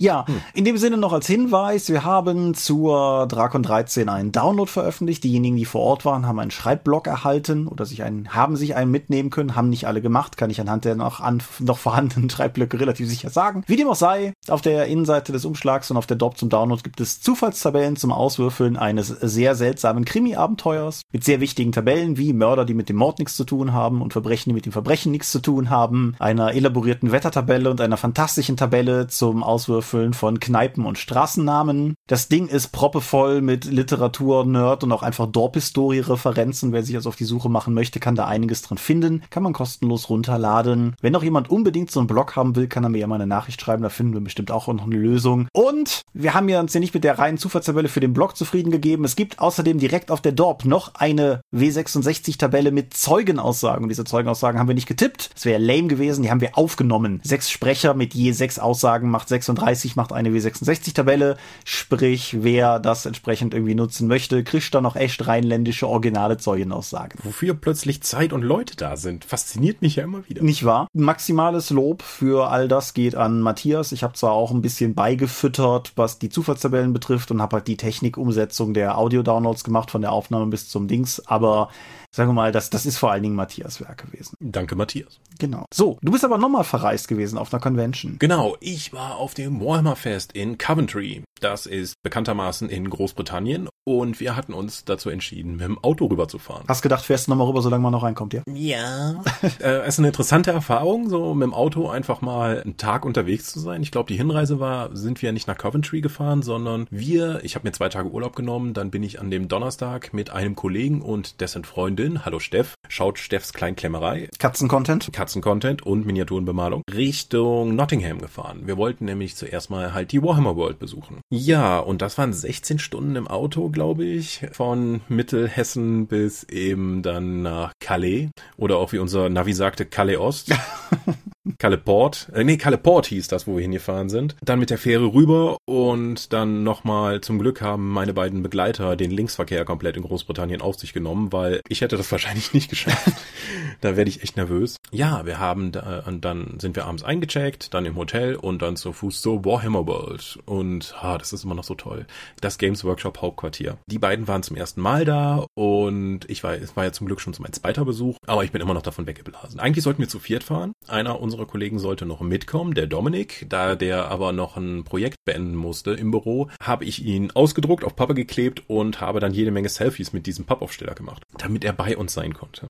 Ja, hm. in dem Sinne noch als Hinweis, wir haben zur Drakon 13 einen Download veröffentlicht. Diejenigen, die vor Ort waren, haben einen Schreibblock erhalten oder sich einen, haben sich einen mitnehmen können, haben nicht alle gemacht, kann ich anhand der noch, an, noch vorhandenen Schreibblöcke relativ sicher sagen. Wie dem auch sei, auf der Innenseite des Umschlags und auf der Dop zum Download gibt es Zufallstabellen zum Auswürfeln eines sehr seltsamen Krimi-Abenteuers mit sehr wichtigen Tabellen wie Mörder, die mit dem Mord nichts zu tun haben und Verbrechen, die mit dem Verbrechen nichts zu tun haben, einer elaborierten Wettertabelle und einer fantastischen Tabelle zum Auswürfeln Ausfüllen von Kneipen und Straßennamen. Das Ding ist proppevoll mit Literatur, Nerd und auch einfach Dorp-Historie-Referenzen. Wer sich also auf die Suche machen möchte, kann da einiges drin finden. Kann man kostenlos runterladen. Wenn noch jemand unbedingt so einen Blog haben will, kann er mir ja mal eine Nachricht schreiben. Da finden wir bestimmt auch noch eine Lösung. Und wir haben uns ja nicht mit der reinen Zufallstabelle für den Blog zufrieden gegeben. Es gibt außerdem direkt auf der Dorp noch eine W66-Tabelle mit Zeugenaussagen. Und diese Zeugenaussagen haben wir nicht getippt. Das wäre lame gewesen. Die haben wir aufgenommen. Sechs Sprecher mit je sechs Aussagen macht 36 W60 macht eine W66-Tabelle, sprich, wer das entsprechend irgendwie nutzen möchte, kriegt dann noch echt rheinländische originale Zeugenaussagen. Wofür plötzlich Zeit und Leute da sind, fasziniert mich ja immer wieder. Nicht wahr? Maximales Lob für all das geht an Matthias. Ich habe zwar auch ein bisschen beigefüttert, was die Zufallstabellen betrifft und habe halt die Technikumsetzung der Audio-Downloads gemacht von der Aufnahme bis zum Dings, aber sagen wir mal, das, das ist vor allen Dingen Matthias Werk gewesen. Danke, Matthias. Genau. So, du bist aber nochmal verreist gewesen auf einer Convention. Genau, ich war auf dem Warhammer Fest in Coventry. Das ist bekanntermaßen in Großbritannien und wir hatten uns dazu entschieden, mit dem Auto rüberzufahren. Hast gedacht, fährst du nochmal rüber, solange man noch reinkommt, ja? Ja. äh, ist eine interessante Erfahrung, so mit dem Auto einfach mal einen Tag unterwegs zu sein. Ich glaube, die Hinreise war, sind wir nicht nach Coventry gefahren, sondern wir, ich habe mir zwei Tage Urlaub genommen, dann bin ich an dem Donnerstag mit einem Kollegen und dessen Freundin, hallo Steff, schaut Steffs Kleinklemmerei. Katzencontent. Katzencontent und Miniaturenbemalung, Richtung Nottingham gefahren. Wir wollten nämlich zuerst mal halt die Warhammer World besuchen. Ja, und das waren 16 Stunden im Auto, glaube ich, von Mittelhessen bis eben dann nach Calais oder auch wie unser Navi sagte, Calais Ost. Kalle Port, äh, nee, Kalle Port hieß das, wo wir hingefahren sind. Dann mit der Fähre rüber und dann nochmal zum Glück haben meine beiden Begleiter den Linksverkehr komplett in Großbritannien auf sich genommen, weil ich hätte das wahrscheinlich nicht geschafft. da werde ich echt nervös. Ja, wir haben da, und dann sind wir abends eingecheckt, dann im Hotel und dann zu Fuß zur Warhammer World. Und ah, das ist immer noch so toll. Das Games Workshop Hauptquartier. Die beiden waren zum ersten Mal da und ich war, es war ja zum Glück schon mein zweiter Besuch, aber ich bin immer noch davon weggeblasen. Eigentlich sollten wir zu viert fahren. Einer unserer Kollegen sollte noch mitkommen, der Dominik. Da der aber noch ein Projekt beenden musste im Büro, habe ich ihn ausgedruckt, auf Pappe geklebt und habe dann jede Menge Selfies mit diesem Pappaufsteller gemacht, damit er bei uns sein konnte.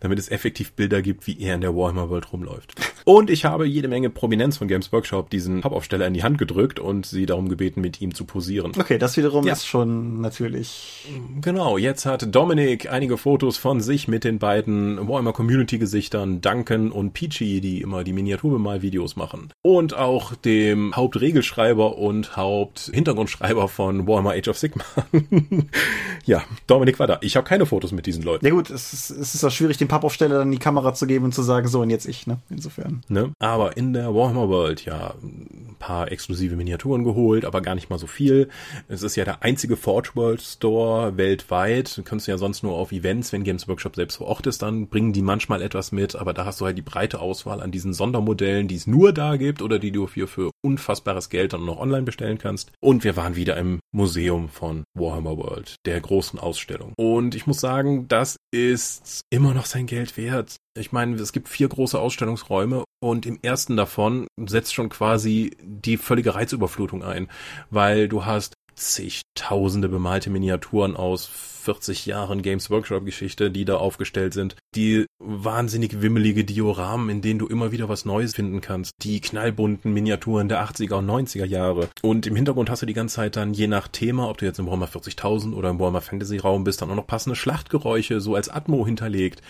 Damit es effektiv Bilder gibt, wie er in der Warhammer World rumläuft. Und ich habe jede Menge Prominenz von Games Workshop diesen Pappaufsteller in die Hand gedrückt und sie darum gebeten, mit ihm zu posieren. Okay, das wiederum ja. ist schon natürlich. Genau, jetzt hat Dominik einige Fotos von sich mit den beiden Warhammer Community Gesichtern, Duncan und Peachy, die immer die Miniaturbemalvideos machen. Und auch dem Hauptregelschreiber und Haupthintergrundschreiber von Warhammer Age of Sigma. ja, Dominik war da. Ich habe keine Fotos mit diesen Leuten. Ja gut, es ist, es ist auch schwierig, dem Pappaufsteller dann die Kamera zu geben und zu sagen, so und jetzt ich, ne? Insofern. Ne? Aber in der Warhammer World, ja, ein paar exklusive Miniaturen geholt, aber gar nicht mal so viel. Es ist ja der einzige Forge World Store weltweit. Du kannst ja sonst nur auf Events, wenn Games Workshop selbst vor Ort ist, dann bringen die manchmal etwas mit, aber da hast du halt die breite Auswahl an diesen Sondermodellen, die es nur da gibt oder die du für, für unfassbares Geld dann noch online bestellen kannst. Und wir waren wieder im Museum von Warhammer World, der großen Ausstellung. Und ich muss sagen, das ist immer noch sein Geld wert. Ich meine, es gibt vier große Ausstellungsräume und im ersten davon setzt schon quasi die völlige Reizüberflutung ein, weil du hast zigtausende bemalte Miniaturen aus 40 Jahren Games Workshop Geschichte, die da aufgestellt sind. Die wahnsinnig wimmelige Dioramen, in denen du immer wieder was Neues finden kannst. Die knallbunten Miniaturen der 80er und 90er Jahre. Und im Hintergrund hast du die ganze Zeit dann je nach Thema, ob du jetzt im Warhammer 40.000 oder im Warhammer Fantasy Raum bist, dann auch noch passende Schlachtgeräusche so als Atmo hinterlegt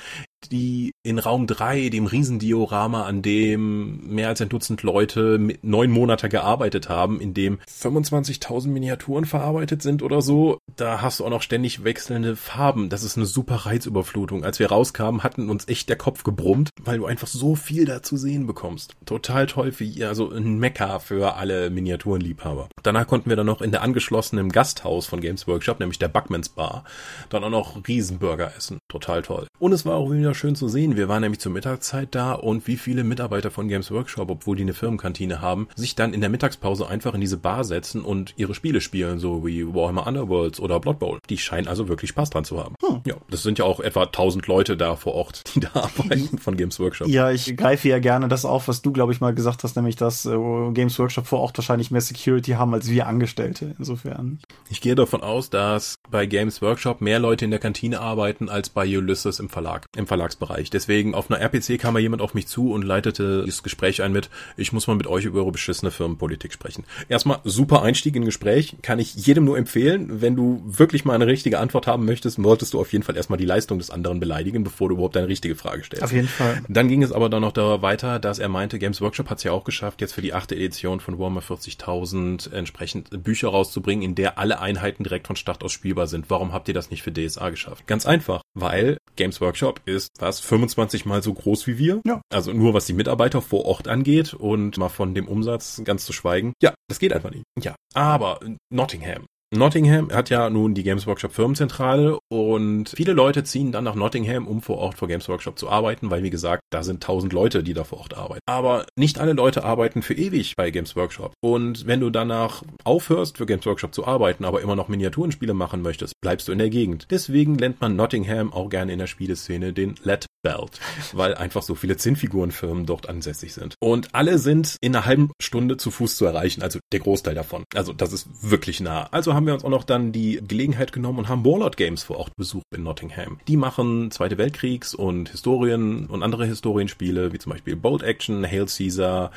die in Raum 3, dem Riesendiorama, an dem mehr als ein Dutzend Leute mit neun Monate gearbeitet haben, in dem 25.000 Miniaturen verarbeitet sind oder so, da hast du auch noch ständig wechselnde Farben. Das ist eine super Reizüberflutung. Als wir rauskamen, hatten uns echt der Kopf gebrummt, weil du einfach so viel da zu sehen bekommst. Total toll für ihr, also ein Mecker für alle Miniaturenliebhaber. Danach konnten wir dann noch in der angeschlossenen Gasthaus von Games Workshop, nämlich der Buckmans Bar, dann auch noch Riesenburger essen. Total toll. Und es war auch wieder schön zu sehen. Wir waren nämlich zur Mittagszeit da und wie viele Mitarbeiter von Games Workshop, obwohl die eine Firmenkantine haben, sich dann in der Mittagspause einfach in diese Bar setzen und ihre Spiele spielen, so wie Warhammer Underworlds oder Blood Bowl. Die scheinen also wirklich Spaß dran zu haben. Hm. Ja, das sind ja auch etwa 1000 Leute da vor Ort, die da arbeiten von Games Workshop. Ja, ich greife ja gerne das auf, was du, glaube ich, mal gesagt hast, nämlich, dass äh, Games Workshop vor Ort wahrscheinlich mehr Security haben als wir Angestellte. Insofern. Ich gehe davon aus, dass bei Games Workshop mehr Leute in der Kantine arbeiten als bei Ulysses im Verlag, im Verlagsbereich. Deswegen auf einer RPC kam mal jemand auf mich zu und leitete das Gespräch ein mit, ich muss mal mit euch über eure beschissene Firmenpolitik sprechen. Erstmal super Einstieg in Gespräch, kann ich jedem nur empfehlen. Wenn du wirklich mal eine richtige Antwort haben möchtest, solltest du auf jeden Fall erstmal die Leistung des anderen beleidigen, bevor du überhaupt eine richtige Frage stellst. Auf jeden Fall. Dann ging es aber dann noch da weiter, dass er meinte, Games Workshop hat es ja auch geschafft, jetzt für die achte Edition von Warhammer 40.000 entsprechend Bücher rauszubringen, in der alle Einheiten direkt von Start aus spielbar sind. Warum habt ihr das nicht für DSA geschafft? Ganz einfach, weil Games Workshop ist was 25 mal so groß wie wir. Ja. Also nur was die Mitarbeiter vor Ort angeht und mal von dem Umsatz ganz zu schweigen. Ja, das geht einfach nicht. Ja, aber Nottingham Nottingham hat ja nun die Games Workshop Firmenzentrale und viele Leute ziehen dann nach Nottingham, um vor Ort vor Games Workshop zu arbeiten, weil wie gesagt, da sind tausend Leute, die da vor Ort arbeiten. Aber nicht alle Leute arbeiten für ewig bei Games Workshop. Und wenn du danach aufhörst, für Games Workshop zu arbeiten, aber immer noch Miniaturenspiele machen möchtest, bleibst du in der Gegend. Deswegen nennt man Nottingham auch gerne in der Spieleszene den Let Belt, weil einfach so viele Zinnfigurenfirmen dort ansässig sind. Und alle sind in einer halben Stunde zu Fuß zu erreichen, also der Großteil davon. Also das ist wirklich nah. Also haben wir uns auch noch dann die Gelegenheit genommen und haben Warlord Games vor Ort besucht in Nottingham. Die machen Zweite Weltkriegs und Historien und andere Historienspiele, wie zum Beispiel Bold Action, Hail Caesar,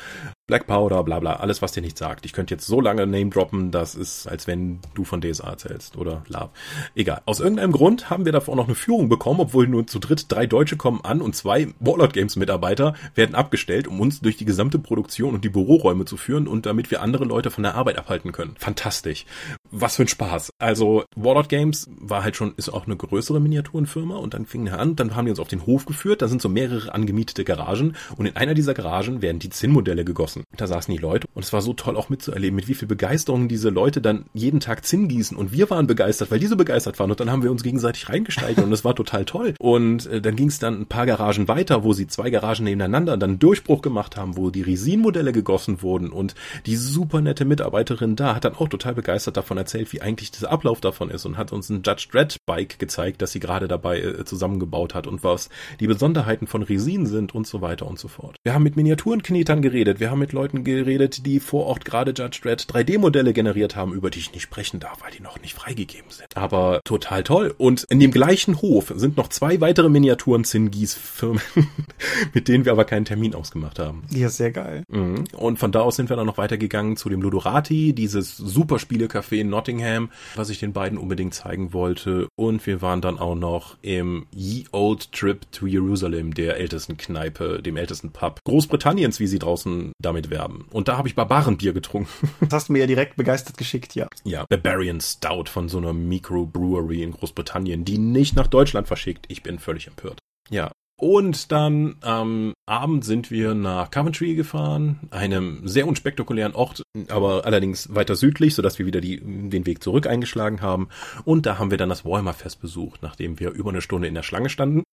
Black Powder, bla bla, alles, was dir nicht sagt. Ich könnte jetzt so lange Name droppen, das ist, als wenn du von DSA erzählst oder Love. Egal. Aus irgendeinem Grund haben wir davor noch eine Führung bekommen, obwohl nur zu dritt drei Deutsche kommen an und zwei Warlord Games Mitarbeiter werden abgestellt, um uns durch die gesamte Produktion und die Büroräume zu führen und damit wir andere Leute von der Arbeit abhalten können. Fantastisch. Was für ein Spaß. Also Warlord Games war halt schon, ist auch eine größere Miniaturenfirma und dann fingen wir an, dann haben die uns auf den Hof geführt, da sind so mehrere angemietete Garagen und in einer dieser Garagen werden die Zinnmodelle gegossen. Da saßen die Leute und es war so toll auch mitzuerleben, mit wie viel Begeisterung diese Leute dann jeden Tag Zinn gießen und wir waren begeistert, weil die so begeistert waren und dann haben wir uns gegenseitig reingesteigert und es war total toll. Und äh, dann ging es dann ein paar Garagen weiter, wo sie zwei Garagen nebeneinander dann Durchbruch gemacht haben, wo die Resin-Modelle gegossen wurden und die super nette Mitarbeiterin da hat dann auch total begeistert davon erzählt, wie eigentlich dieser Ablauf davon ist und hat uns ein Judge Dredd Bike gezeigt, das sie gerade dabei äh, zusammengebaut hat und was die Besonderheiten von Resin sind und so weiter und so fort. Wir haben mit Miniaturenknetern geredet, wir haben mit Leuten geredet, die vor Ort gerade Judge Dredd 3D-Modelle generiert haben, über die ich nicht sprechen darf, weil die noch nicht freigegeben sind. Aber total toll. Und in dem gleichen Hof sind noch zwei weitere Miniaturen Zingis-Firmen, mit denen wir aber keinen Termin ausgemacht haben. Ja, sehr geil. Mhm. Und von da aus sind wir dann noch weitergegangen zu dem Ludorati, dieses Superspielecafé in Nottingham, was ich den beiden unbedingt zeigen wollte. Und wir waren dann auch noch im Ye Old Trip to Jerusalem, der ältesten Kneipe, dem ältesten Pub Großbritanniens, wie sie draußen damit werben. Und da habe ich Barbarenbier getrunken. Das hast du mir ja direkt begeistert geschickt, ja. Ja, Barbarian Stout von so einer Microbrewery in Großbritannien, die nicht nach Deutschland verschickt. Ich bin völlig empört. Ja, Und dann am Abend sind wir nach Coventry gefahren, einem sehr unspektakulären Ort, aber allerdings weiter südlich, sodass wir wieder die, den Weg zurück eingeschlagen haben. Und da haben wir dann das Warhammer Fest besucht, nachdem wir über eine Stunde in der Schlange standen,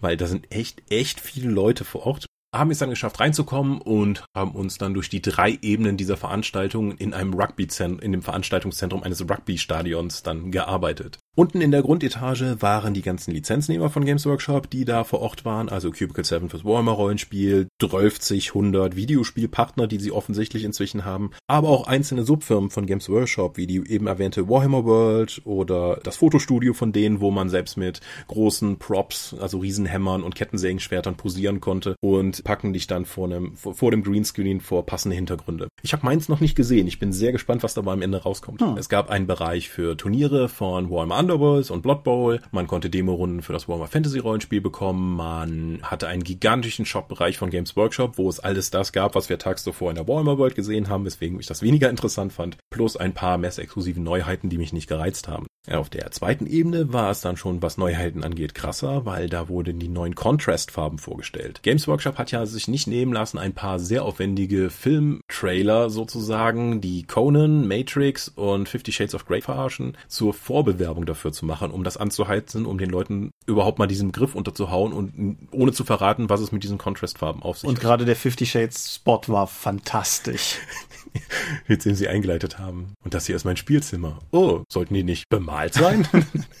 weil da sind echt, echt viele Leute vor Ort haben es dann geschafft reinzukommen und haben uns dann durch die drei Ebenen dieser Veranstaltung in einem Rugby-Zentrum, in dem Veranstaltungszentrum eines Rugby-Stadions dann gearbeitet. Unten in der Grundetage waren die ganzen Lizenznehmer von Games Workshop, die da vor Ort waren, also Cubicle 7 fürs Warhammer Rollenspiel, 12 100 Videospielpartner, die sie offensichtlich inzwischen haben, aber auch einzelne Subfirmen von Games Workshop, wie die eben erwähnte Warhammer World oder das Fotostudio von denen, wo man selbst mit großen Props, also Riesenhämmern und Kettensägenschwertern posieren konnte und packen dich dann vor, einem, vor, vor dem Greenscreen vor passende Hintergründe. Ich habe meins noch nicht gesehen. Ich bin sehr gespannt, was dabei am Ende rauskommt. Hm. Es gab einen Bereich für Turniere von Warhammer Underworlds und Blood Bowl. Man konnte Demo-Runden für das Warhammer Fantasy Rollenspiel bekommen. Man hatte einen gigantischen Shop-Bereich von Games Workshop, wo es alles das gab, was wir tags zuvor in der Warhammer World gesehen haben, weswegen ich das weniger interessant fand. Plus ein paar messexklusive Neuheiten, die mich nicht gereizt haben. Auf der zweiten Ebene war es dann schon, was Neuheiten angeht, krasser, weil da wurden die neuen Contrast-Farben vorgestellt. Games Workshop hat ja sich nicht nehmen lassen, ein paar sehr aufwendige Film-Trailer sozusagen, die Conan, Matrix und Fifty Shades of Grey verarschen, zur Vorbewerbung dafür zu machen, um das anzuheizen, um den Leuten überhaupt mal diesen Griff unterzuhauen und ohne zu verraten, was es mit diesen Contrast-Farben auf sich und hat. Und gerade der Fifty Shades Spot war fantastisch. Jetzt, den sie eingeleitet haben. Und das hier ist mein Spielzimmer. Oh, sollten die nicht bemalt sein?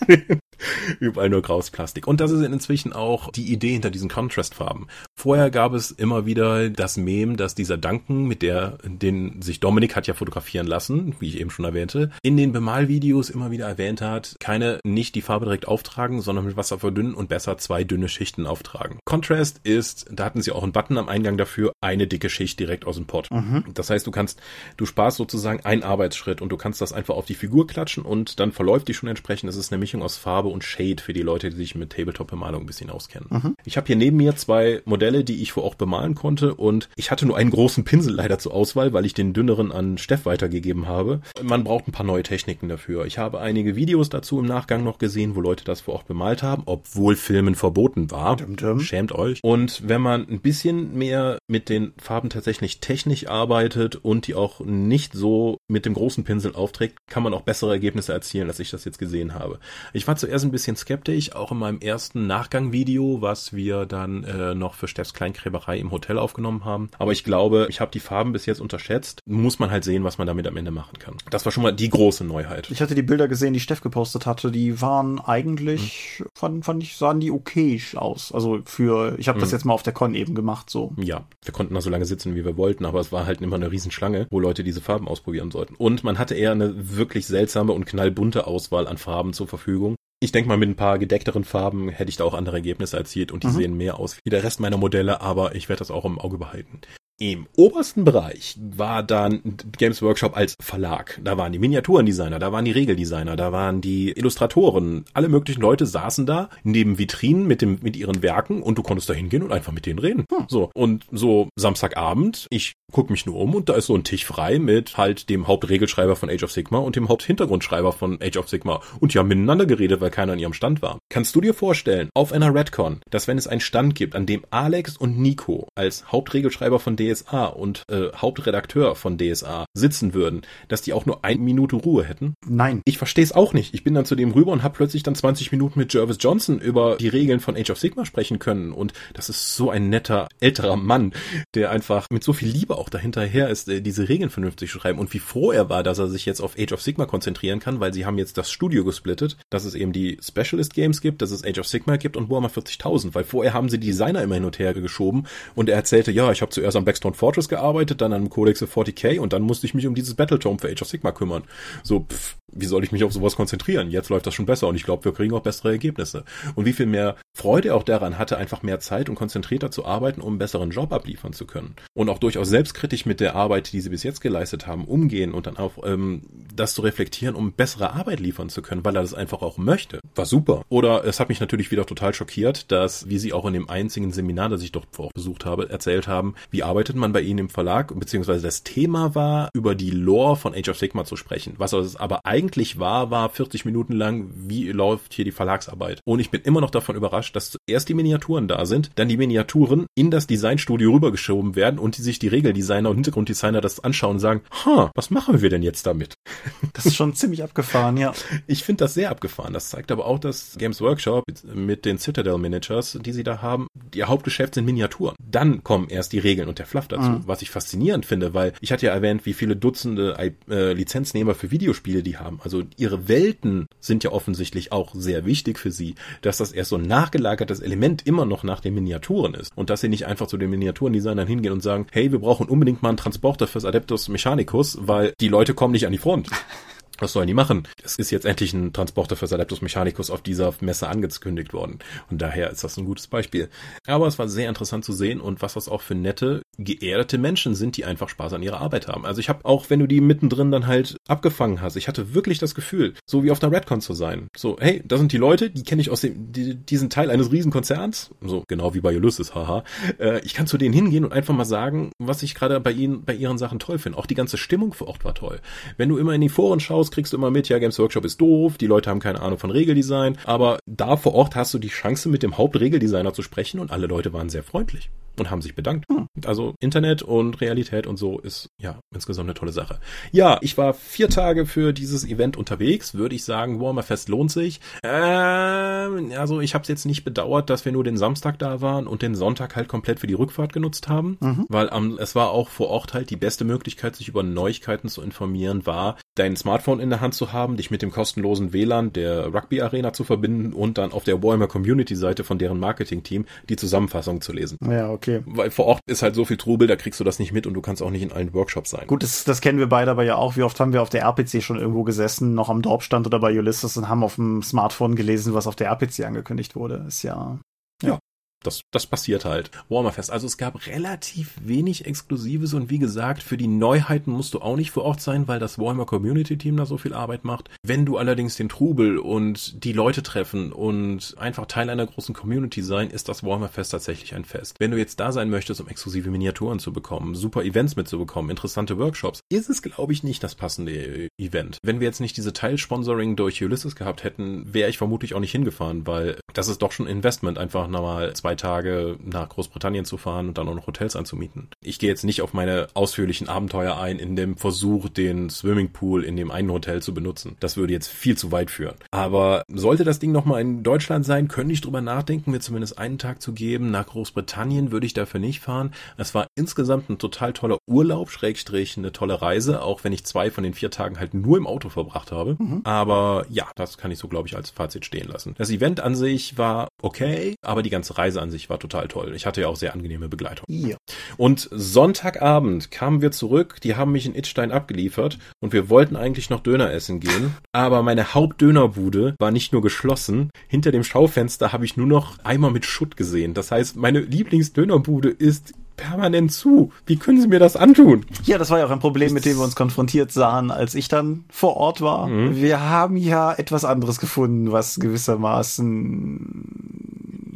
Überall nur graues Plastik. Und das ist inzwischen auch die Idee hinter diesen Contrast-Farben. Vorher gab es immer wieder das Mem, dass dieser Duncan, mit der, den sich Dominik hat ja fotografieren lassen, wie ich eben schon erwähnte, in den Bemalvideos immer wieder erwähnt hat, keine, nicht die Farbe direkt auftragen, sondern mit Wasser verdünnen und besser zwei dünne Schichten auftragen. Contrast ist, da hatten sie auch einen Button am Eingang dafür, eine dicke Schicht direkt aus dem Pot. Mhm. Das heißt, du kannst, du sparst sozusagen einen Arbeitsschritt und du kannst das einfach auf die Figur klatschen und dann verläuft die schon entsprechend. Es ist eine Mischung aus Farbe und Shade für die Leute, die sich mit Tabletop-Bemalung ein bisschen auskennen. Mhm. Ich habe hier neben mir zwei Modelle, die ich vor Ort bemalen konnte und ich hatte nur einen großen Pinsel leider zur Auswahl, weil ich den dünneren an Steff weitergegeben habe. Man braucht ein paar neue Techniken dafür. Ich habe einige Videos dazu im Nachgang noch gesehen, wo Leute das vor Ort bemalt haben, obwohl Filmen verboten war. Dum -dum. Schämt euch. Und wenn man ein bisschen mehr mit den Farben tatsächlich technisch arbeitet und die auch nicht so mit dem großen Pinsel aufträgt, kann man auch bessere Ergebnisse erzielen, als ich das jetzt gesehen habe. Ich war zuerst ein bisschen skeptisch, auch in meinem ersten Nachgang-Video, was wir dann äh, noch für Steffs Kleinkräberei im Hotel aufgenommen haben. Aber ich glaube, ich habe die Farben bis jetzt unterschätzt. Muss man halt sehen, was man damit am Ende machen kann. Das war schon mal die große Neuheit. Ich hatte die Bilder gesehen, die Steff gepostet hatte. Die waren eigentlich, hm. fand, fand ich, sahen die okayisch aus. Also für, ich habe das hm. jetzt mal auf der Con eben gemacht, so. Ja, wir konnten da so lange sitzen, wie wir wollten, aber es war halt immer eine Riesenschlange, wo Leute diese Farben ausprobieren sollten. Und man hatte eher eine wirklich seltsame und knallbunte Auswahl an Farben zur Verfügung. Ich denke mal, mit ein paar gedeckteren Farben hätte ich da auch andere Ergebnisse erzielt und die mhm. sehen mehr aus wie der Rest meiner Modelle, aber ich werde das auch im Auge behalten. Im obersten Bereich war dann Games Workshop als Verlag. Da waren die Miniaturendesigner, da waren die Regeldesigner, da waren die Illustratoren. Alle möglichen Leute saßen da neben Vitrinen mit dem, mit ihren Werken und du konntest da hingehen und einfach mit denen reden. Hm. So. Und so Samstagabend, ich guck mich nur um und da ist so ein Tisch frei mit halt dem Hauptregelschreiber von Age of Sigma und dem Haupthintergrundschreiber von Age of Sigma. Und die haben miteinander geredet, weil keiner an ihrem Stand war. Kannst du dir vorstellen, auf einer Redcon, dass wenn es einen Stand gibt, an dem Alex und Nico als Hauptregelschreiber von DSA und äh, Hauptredakteur von DSA sitzen würden, dass die auch nur eine Minute Ruhe hätten? Nein. Ich verstehe es auch nicht. Ich bin dann zu dem rüber und habe plötzlich dann 20 Minuten mit Jervis Johnson über die Regeln von Age of Sigma sprechen können. Und das ist so ein netter älterer Mann, der einfach mit so viel Liebe auch dahinterher ist, äh, diese Regeln vernünftig zu schreiben. Und wie froh er war, dass er sich jetzt auf Age of Sigma konzentrieren kann, weil sie haben jetzt das Studio gesplittet, dass es eben die Specialist Games gibt, dass es Age of Sigma gibt und Warhammer 40.000, weil vorher haben sie die Designer immer hin und her geschoben und er erzählte, ja, ich habe zuerst am Blackstone Fortress gearbeitet, dann an Codex of 40k und dann musste ich mich um dieses Battletome für Age of Sigma kümmern. So, pff, wie soll ich mich auf sowas konzentrieren? Jetzt läuft das schon besser und ich glaube, wir kriegen auch bessere Ergebnisse. Und wie viel mehr Freude auch daran hatte, einfach mehr Zeit und konzentrierter zu arbeiten, um einen besseren Job abliefern zu können. Und auch durchaus selbstkritisch mit der Arbeit, die sie bis jetzt geleistet haben, umgehen und dann auch ähm, das zu reflektieren, um bessere Arbeit liefern zu können, weil er das einfach auch möchte. War super. Oder es hat mich natürlich wieder total schockiert, dass, wie sie auch in dem einzigen Seminar, das ich dort besucht habe, erzählt haben, wie arbeitet man bei ihnen im Verlag, beziehungsweise das Thema war, über die Lore von Age of Sigma zu sprechen. Was aber eigentlich war, war 40 Minuten lang, wie läuft hier die Verlagsarbeit. Und ich bin immer noch davon überrascht, dass zuerst die Miniaturen da sind, dann die Miniaturen in das Designstudio rübergeschoben werden und die sich die Regeldesigner und Hintergrunddesigner das anschauen und sagen, ha, was machen wir denn jetzt damit? Das ist schon ziemlich abgefahren, ja. Ich finde das sehr abgefahren. Das zeigt aber auch, dass Games Workshop mit den Citadel Managers, die sie da haben, ihr Hauptgeschäft sind Miniaturen. Dann kommen erst die Regeln und der Fluff dazu, mhm. was ich faszinierend finde, weil ich hatte ja erwähnt, wie viele Dutzende äh, Lizenznehmer für Videospiele die haben. Also ihre Welten sind ja offensichtlich auch sehr wichtig für sie, dass das erst so ein nachgelagertes Element immer noch nach den Miniaturen ist und dass sie nicht einfach zu den Miniaturendesignern hingehen und sagen, hey, wir brauchen unbedingt mal einen Transporter fürs Adeptus Mechanicus, weil die Leute kommen nicht an die Front. Was sollen die machen? Es ist jetzt endlich ein Transporter für Adeptus Mechanicus auf dieser Messe angekündigt worden. Und daher ist das ein gutes Beispiel. Aber es war sehr interessant zu sehen und was das auch für nette, geerdete Menschen sind, die einfach Spaß an ihrer Arbeit haben. Also ich habe auch, wenn du die mittendrin dann halt abgefangen hast, ich hatte wirklich das Gefühl, so wie auf der Redcon zu sein. So, hey, das sind die Leute, die kenne ich aus dem, die, diesen Teil eines Riesenkonzerns. So, genau wie bei Ulysses, haha. Äh, ich kann zu denen hingehen und einfach mal sagen, was ich gerade bei ihnen, bei ihren Sachen toll finde. Auch die ganze Stimmung vor Ort war toll. Wenn du immer in die Foren schaust, raus, kriegst du immer mit, ja, Games Workshop ist doof, die Leute haben keine Ahnung von Regeldesign, aber da vor Ort hast du die Chance, mit dem Hauptregeldesigner zu sprechen und alle Leute waren sehr freundlich und haben sich bedankt. Hm. Also Internet und Realität und so ist ja insgesamt eine tolle Sache. Ja, ich war vier Tage für dieses Event unterwegs, würde ich sagen, Warmer Fest lohnt sich. Ähm, also ich habe es jetzt nicht bedauert, dass wir nur den Samstag da waren und den Sonntag halt komplett für die Rückfahrt genutzt haben, mhm. weil ähm, es war auch vor Ort halt die beste Möglichkeit, sich über Neuigkeiten zu informieren, war dein Smartphone in der Hand zu haben, dich mit dem kostenlosen WLAN der Rugby Arena zu verbinden und dann auf der Warhammer Community Seite von deren Marketing-Team die Zusammenfassung zu lesen. Ja, okay okay. Weil vor Ort ist halt so viel Trubel, da kriegst du das nicht mit und du kannst auch nicht in allen Workshops sein. Gut, das, das kennen wir beide aber ja auch. Wie oft haben wir auf der RPC schon irgendwo gesessen, noch am Dorfstand oder bei Ulysses und haben auf dem Smartphone gelesen, was auf der RPC angekündigt wurde. Ist ja. Ja, das, das passiert halt. Warmerfest. Also es gab relativ wenig Exklusives und wie gesagt, für die Neuheiten musst du auch nicht vor Ort sein, weil das Warhammer Community Team da so viel Arbeit macht. Wenn du allerdings den Trubel und die Leute treffen und einfach Teil einer großen Community sein, ist das Warhammerfest tatsächlich ein Fest. Wenn du jetzt da sein möchtest, um exklusive Miniaturen zu bekommen, super Events mitzubekommen, interessante Workshops, ist es glaube ich nicht das passende Event. Wenn wir jetzt nicht diese Teilsponsoring durch Ulysses gehabt hätten, wäre ich vermutlich auch nicht hingefahren, weil das ist doch schon Investment, einfach nochmal zwei Tage nach Großbritannien zu fahren und dann auch noch Hotels anzumieten. Ich gehe jetzt nicht auf meine ausführlichen Abenteuer ein in dem Versuch, den Swimmingpool in dem einen Hotel zu benutzen. Das würde jetzt viel zu weit führen. Aber sollte das Ding nochmal in Deutschland sein, könnte ich drüber nachdenken, mir zumindest einen Tag zu geben. Nach Großbritannien würde ich dafür nicht fahren. Es war insgesamt ein total toller Urlaub, Schrägstrich eine tolle Reise, auch wenn ich zwei von den vier Tagen halt nur im Auto verbracht habe. Mhm. Aber ja, das kann ich so, glaube ich, als Fazit stehen lassen. Das Event an sich war okay, aber die ganze Reise an an sich war total toll. Ich hatte ja auch sehr angenehme Begleitung. Ja. Und Sonntagabend kamen wir zurück, die haben mich in Itstein abgeliefert und wir wollten eigentlich noch Döner essen gehen, aber meine Hauptdönerbude war nicht nur geschlossen, hinter dem Schaufenster habe ich nur noch Eimer mit Schutt gesehen. Das heißt, meine Lieblingsdönerbude ist permanent zu. Wie können Sie mir das antun? Ja, das war ja auch ein Problem, mit dem wir uns konfrontiert sahen, als ich dann vor Ort war. Mhm. Wir haben ja etwas anderes gefunden, was gewissermaßen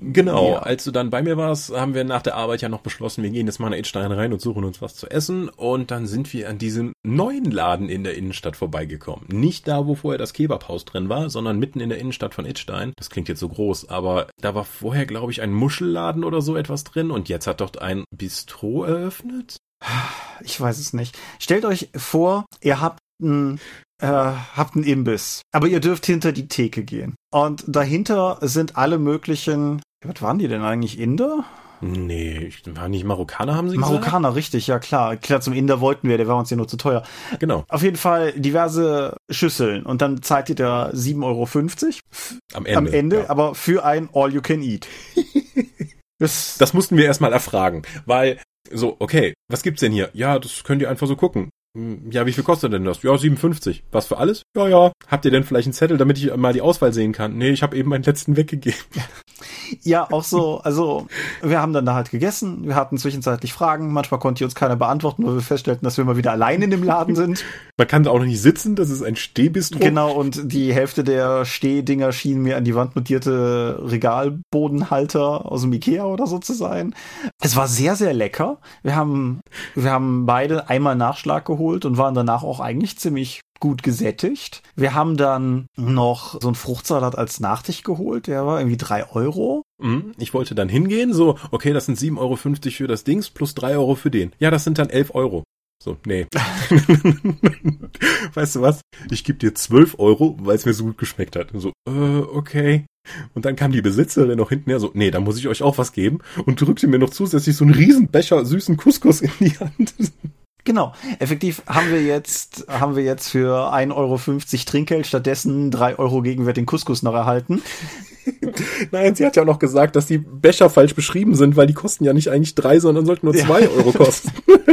Genau, ja. als du dann bei mir warst, haben wir nach der Arbeit ja noch beschlossen, wir gehen jetzt mal in Edstein rein und suchen uns was zu essen. Und dann sind wir an diesem neuen Laden in der Innenstadt vorbeigekommen. Nicht da, wo vorher das Kebabhaus drin war, sondern mitten in der Innenstadt von Edstein. Das klingt jetzt so groß, aber da war vorher, glaube ich, ein Muschelladen oder so etwas drin und jetzt hat dort ein Bistro eröffnet. Ich weiß es nicht. Stellt euch vor, ihr habt ein äh, habt einen Imbiss, aber ihr dürft hinter die Theke gehen. Und dahinter sind alle möglichen was waren die denn eigentlich? Inder? Nee, waren nicht Marokkaner, haben sie gesagt? Marokkaner, richtig, ja klar. Klar, zum Inder wollten wir, der war uns ja nur zu teuer. Genau. Auf jeden Fall diverse Schüsseln und dann zahlt ihr da 7,50 Euro. Am Ende. Am Ende, ja. aber für ein All You Can Eat. das, das mussten wir erstmal erfragen, weil so, okay, was gibt's denn hier? Ja, das könnt ihr einfach so gucken. Hm, ja, wie viel kostet denn das? Ja, 57. Was für alles? Ja, ja. Habt ihr denn vielleicht einen Zettel, damit ich mal die Auswahl sehen kann? Nee, ich habe eben meinen letzten weggegeben. Ja, auch so, also wir haben dann da halt gegessen, wir hatten zwischenzeitlich Fragen, manchmal konnte uns keiner beantworten, weil wir feststellten, dass wir immer wieder allein in dem Laden sind. Man kann auch noch nicht sitzen, das ist ein Stehbistro. Genau, und die Hälfte der Stehdinger schienen mir an die Wand montierte Regalbodenhalter aus dem Ikea oder so zu sein. Es war sehr, sehr lecker. Wir haben, wir haben beide einmal Nachschlag geholt und waren danach auch eigentlich ziemlich gut gesättigt. Wir haben dann noch so einen Fruchtsalat als Nachtisch geholt, der war irgendwie drei Euro. Mhm, ich wollte dann hingehen, so, okay, das sind 7,50 Euro für das Dings plus drei Euro für den. Ja, das sind dann 11 Euro. So, nee. weißt du was? Ich gebe dir 12 Euro, weil es mir so gut geschmeckt hat. Und so, äh, okay. Und dann kam die Besitzerin noch hinten her so, nee, da muss ich euch auch was geben und drückte mir noch zusätzlich so einen riesen Becher süßen Couscous in die Hand. Genau. Effektiv haben wir jetzt, haben wir jetzt für 1,50 Euro Trinkgeld stattdessen 3 Euro Gegenwert den Couscous noch erhalten. Nein, sie hat ja auch noch gesagt, dass die Becher falsch beschrieben sind, weil die kosten ja nicht eigentlich drei, sondern sollten nur zwei ja. Euro kosten.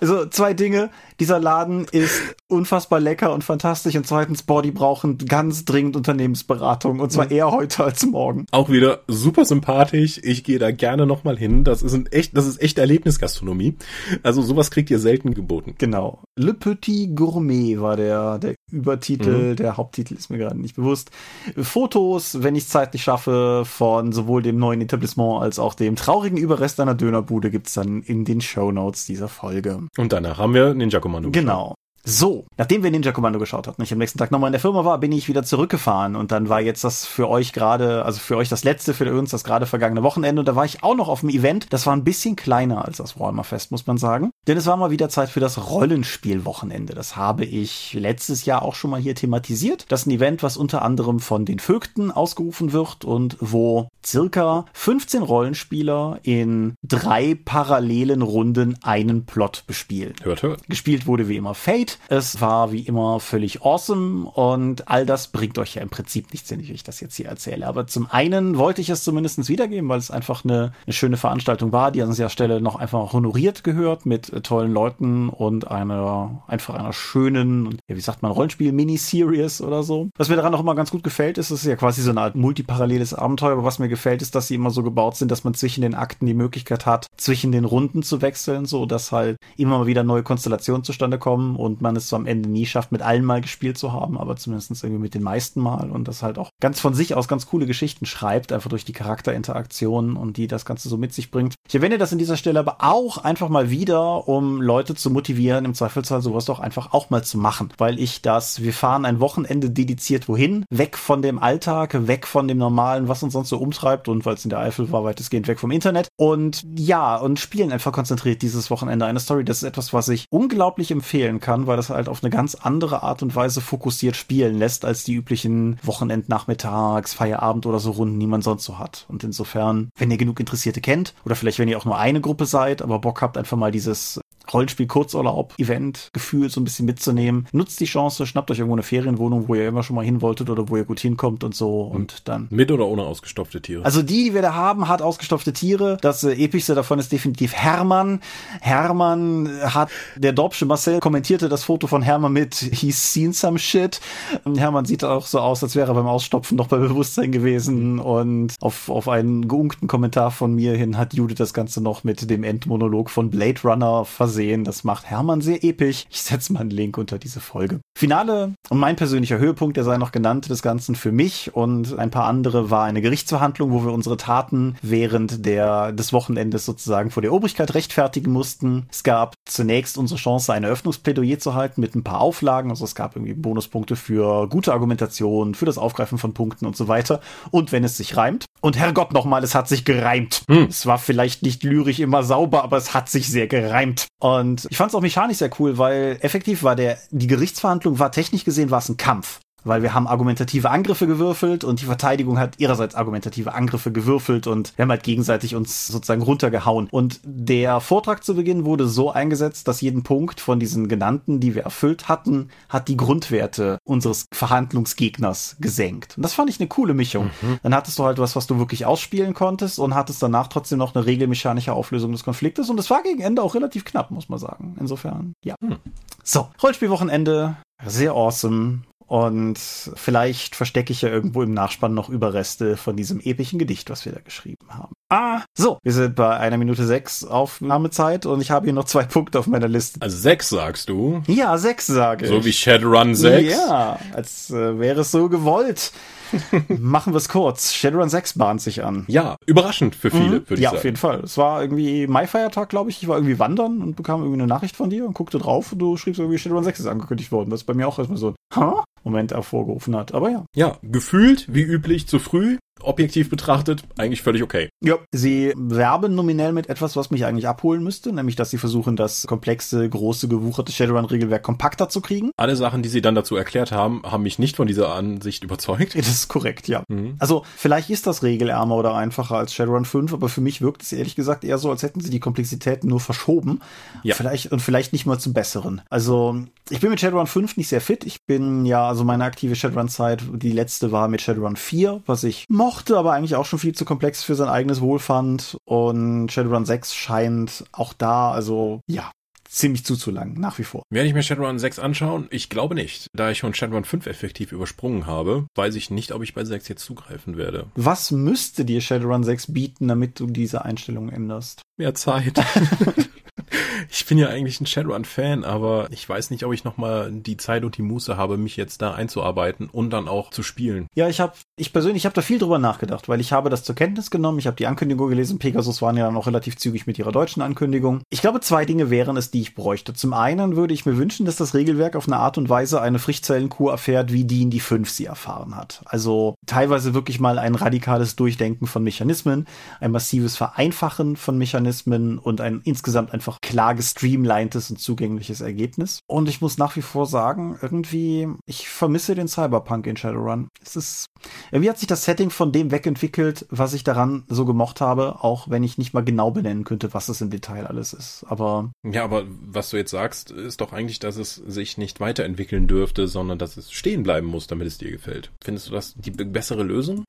Also zwei Dinge. Dieser Laden ist unfassbar lecker und fantastisch. Und zweitens, Body brauchen ganz dringend Unternehmensberatung. Und zwar eher heute als morgen. Auch wieder super sympathisch. Ich gehe da gerne nochmal hin. Das ist ein echt, das ist echt Erlebnisgastronomie. Also sowas kriegt ihr selten geboten. Genau. Le Petit Gourmet war der, der Übertitel. Mhm. Der Haupttitel ist mir gerade nicht bewusst. Fotos, wenn ich es zeitlich schaffe, von sowohl dem neuen Etablissement als auch dem traurigen Überrest einer Dönerbude gibt's dann in den Show Notes dieser Folge. Und danach haben wir Ninja Kommando. Genau. So, nachdem wir Ninja Kommando geschaut hatten und ich am nächsten Tag nochmal in der Firma war, bin ich wieder zurückgefahren und dann war jetzt das für euch gerade, also für euch das letzte, für uns das gerade vergangene Wochenende und da war ich auch noch auf dem Event. Das war ein bisschen kleiner als das Warhammer Fest, muss man sagen. Denn es war mal wieder Zeit für das Rollenspielwochenende. Das habe ich letztes Jahr auch schon mal hier thematisiert. Das ist ein Event, was unter anderem von den Vögten ausgerufen wird und wo circa 15 Rollenspieler in drei parallelen Runden einen Plot bespielen. Hört, hört. Gespielt wurde wie immer Fate es war wie immer völlig awesome und all das bringt euch ja im Prinzip nichts, wenn ich euch das jetzt hier erzähle. Aber zum einen wollte ich es zumindest wiedergeben, weil es einfach eine, eine schöne Veranstaltung war, die an dieser Stelle noch einfach honoriert gehört mit äh, tollen Leuten und einer, einfach einer schönen, ja, wie sagt man, Rollenspiel-Miniseries oder so. Was mir daran auch immer ganz gut gefällt, ist, es ist ja quasi so eine Art multiparalleles Abenteuer, aber was mir gefällt, ist, dass sie immer so gebaut sind, dass man zwischen den Akten die Möglichkeit hat, zwischen den Runden zu wechseln, so dass halt immer mal wieder neue Konstellationen zustande kommen und man es so am Ende nie schafft, mit allen mal gespielt zu haben, aber zumindest irgendwie mit den meisten mal und das halt auch ganz von sich aus ganz coole Geschichten schreibt, einfach durch die Charakterinteraktionen und die das Ganze so mit sich bringt. Ich erwähne das in dieser Stelle aber auch einfach mal wieder, um Leute zu motivieren, im Zweifelsfall sowas doch einfach auch mal zu machen, weil ich das, wir fahren ein Wochenende dediziert wohin, weg von dem Alltag, weg von dem normalen, was uns sonst so umtreibt und weil es in der Eifel war, weitestgehend weg vom Internet und ja, und spielen einfach konzentriert dieses Wochenende eine Story. Das ist etwas, was ich unglaublich empfehlen kann, weil weil das halt auf eine ganz andere Art und Weise fokussiert spielen lässt, als die üblichen Wochenendnachmittags, Feierabend oder so Runden, die man sonst so hat. Und insofern, wenn ihr genug Interessierte kennt, oder vielleicht wenn ihr auch nur eine Gruppe seid, aber Bock habt, einfach mal dieses Rollenspiel-Kurzurlaub-Event-Gefühl so ein bisschen mitzunehmen. Nutzt die Chance, schnappt euch irgendwo eine Ferienwohnung, wo ihr immer schon mal hin wolltet oder wo ihr gut hinkommt und so und dann. Mit oder ohne ausgestopfte Tiere? Also die, die wir da haben, hat ausgestopfte Tiere. Das äh, epischste davon ist definitiv Hermann. Hermann hat, der Dorpsche Marcel kommentierte das Foto von Hermann mit He's seen some shit. Und Hermann sieht auch so aus, als wäre er beim Ausstopfen noch bei Bewusstsein gewesen und auf, auf einen geunkten Kommentar von mir hin hat Judith das Ganze noch mit dem Endmonolog von Blade Runner versehen sehen. Das macht Hermann sehr episch. Ich setze mal einen Link unter diese Folge. Finale und mein persönlicher Höhepunkt, der sei noch genannt des Ganzen für mich und ein paar andere, war eine Gerichtsverhandlung, wo wir unsere Taten während der, des Wochenendes sozusagen vor der Obrigkeit rechtfertigen mussten. Es gab zunächst unsere Chance, ein Eröffnungsplädoyer zu halten mit ein paar Auflagen. Also es gab irgendwie Bonuspunkte für gute Argumentation, für das Aufgreifen von Punkten und so weiter. Und wenn es sich reimt. Und Herrgott nochmal, es hat sich gereimt. Hm. Es war vielleicht nicht lyrisch immer sauber, aber es hat sich sehr gereimt. Und ich fand es auch mechanisch sehr cool, weil effektiv war der, die Gerichtsverhandlung war technisch gesehen war es ein Kampf weil wir haben argumentative Angriffe gewürfelt und die Verteidigung hat ihrerseits argumentative Angriffe gewürfelt und wir haben halt gegenseitig uns sozusagen runtergehauen. Und der Vortrag zu Beginn wurde so eingesetzt, dass jeden Punkt von diesen genannten, die wir erfüllt hatten, hat die Grundwerte unseres Verhandlungsgegners gesenkt. Und das fand ich eine coole Mischung. Mhm. Dann hattest du halt was, was du wirklich ausspielen konntest und hattest danach trotzdem noch eine regelmechanische Auflösung des Konfliktes und es war gegen Ende auch relativ knapp, muss man sagen. Insofern, ja. Mhm. So, Rollspielwochenende, sehr awesome. Und vielleicht verstecke ich ja irgendwo im Nachspann noch Überreste von diesem epischen Gedicht, was wir da geschrieben haben. Ah, so, wir sind bei einer Minute sechs Aufnahmezeit und ich habe hier noch zwei Punkte auf meiner Liste. Also sechs sagst du? Ja, sechs sage ich. So wie Shadowrun 6? Ja, als äh, wäre es so gewollt. Machen wir es kurz. Shadowrun 6 bahnt sich an. Ja, überraschend für viele, Mhm. würde ich Ja, sagen. auf jeden Fall. Es war irgendwie Mai-Feiertag, glaube ich. Ich war irgendwie wandern und bekam irgendwie eine Nachricht von dir und guckte drauf und du schriebst irgendwie Shadowrun 6 ist angekündigt worden. Was bei mir auch erstmal so ein? Moment hervorgerufen hat. Aber ja. Ja, gefühlt, wie üblich, zu früh. Objektiv betrachtet, eigentlich völlig okay. Ja. Sie werben nominell mit etwas, was mich eigentlich abholen müsste, nämlich dass sie versuchen, das komplexe, große, gewucherte Shadowrun-Regelwerk kompakter zu kriegen. Alle Sachen, die sie dann dazu erklärt haben, haben mich nicht von dieser Ansicht überzeugt. Das ist korrekt, ja. Mhm. Also vielleicht ist das regelärmer oder einfacher als Shadowrun 5, aber für mich wirkt es ehrlich gesagt eher so, als hätten sie die Komplexität nur verschoben. Ja. Vielleicht und vielleicht nicht mal zum Besseren. Also ich bin mit Shadowrun 5 nicht sehr fit. Ich bin ja, also meine aktive Shadowrun-Zeit, die letzte war mit Shadowrun 4, was ich mochte, aber eigentlich auch schon viel zu komplex für sein eigenes Wohl fand. Und Shadowrun 6 scheint auch da, also ja, ziemlich zuzulangen, nach wie vor. Werde ich mir Shadowrun 6 anschauen? Ich glaube nicht. Da ich schon Shadowrun 5 effektiv übersprungen habe, weiß ich nicht, ob ich bei 6 jetzt zugreifen werde. Was müsste dir Shadowrun 6 bieten, damit du diese Einstellung änderst? Mehr Zeit. ich bin ja eigentlich ein Shadowrun-Fan, aber ich weiß nicht, ob ich nochmal die Zeit und die Muße habe, mich jetzt da einzuarbeiten und dann auch zu spielen. Ja, ich habe, ich persönlich habe da viel drüber nachgedacht, weil ich habe das zur Kenntnis genommen. Ich habe die Ankündigung gelesen. Pegasus waren ja dann auch relativ zügig mit ihrer deutschen Ankündigung. Ich glaube, zwei Dinge wären es, die ich bräuchte. Zum einen würde ich mir wünschen, dass das Regelwerk auf eine Art und Weise eine Frichtzellenkur erfährt, wie die in die 5 sie erfahren hat. Also teilweise wirklich mal ein radikales Durchdenken von Mechanismen, ein massives Vereinfachen von Mechanismen und ein insgesamt einfach klar gestreamlinedes und zugängliches Ergebnis. Und ich muss nach wie vor sagen, irgendwie, ich vermisse den Cyberpunk in Shadowrun. Es ist, irgendwie hat sich das Setting von dem wegentwickelt, was ich daran so gemocht habe, auch wenn ich nicht mal genau benennen könnte, was es im Detail alles ist. Aber Ja, aber was du jetzt sagst, ist doch eigentlich, dass es sich nicht weiterentwickeln dürfte, sondern dass es stehen bleiben muss, damit es dir gefällt. Findest du das die be- bessere Lösung?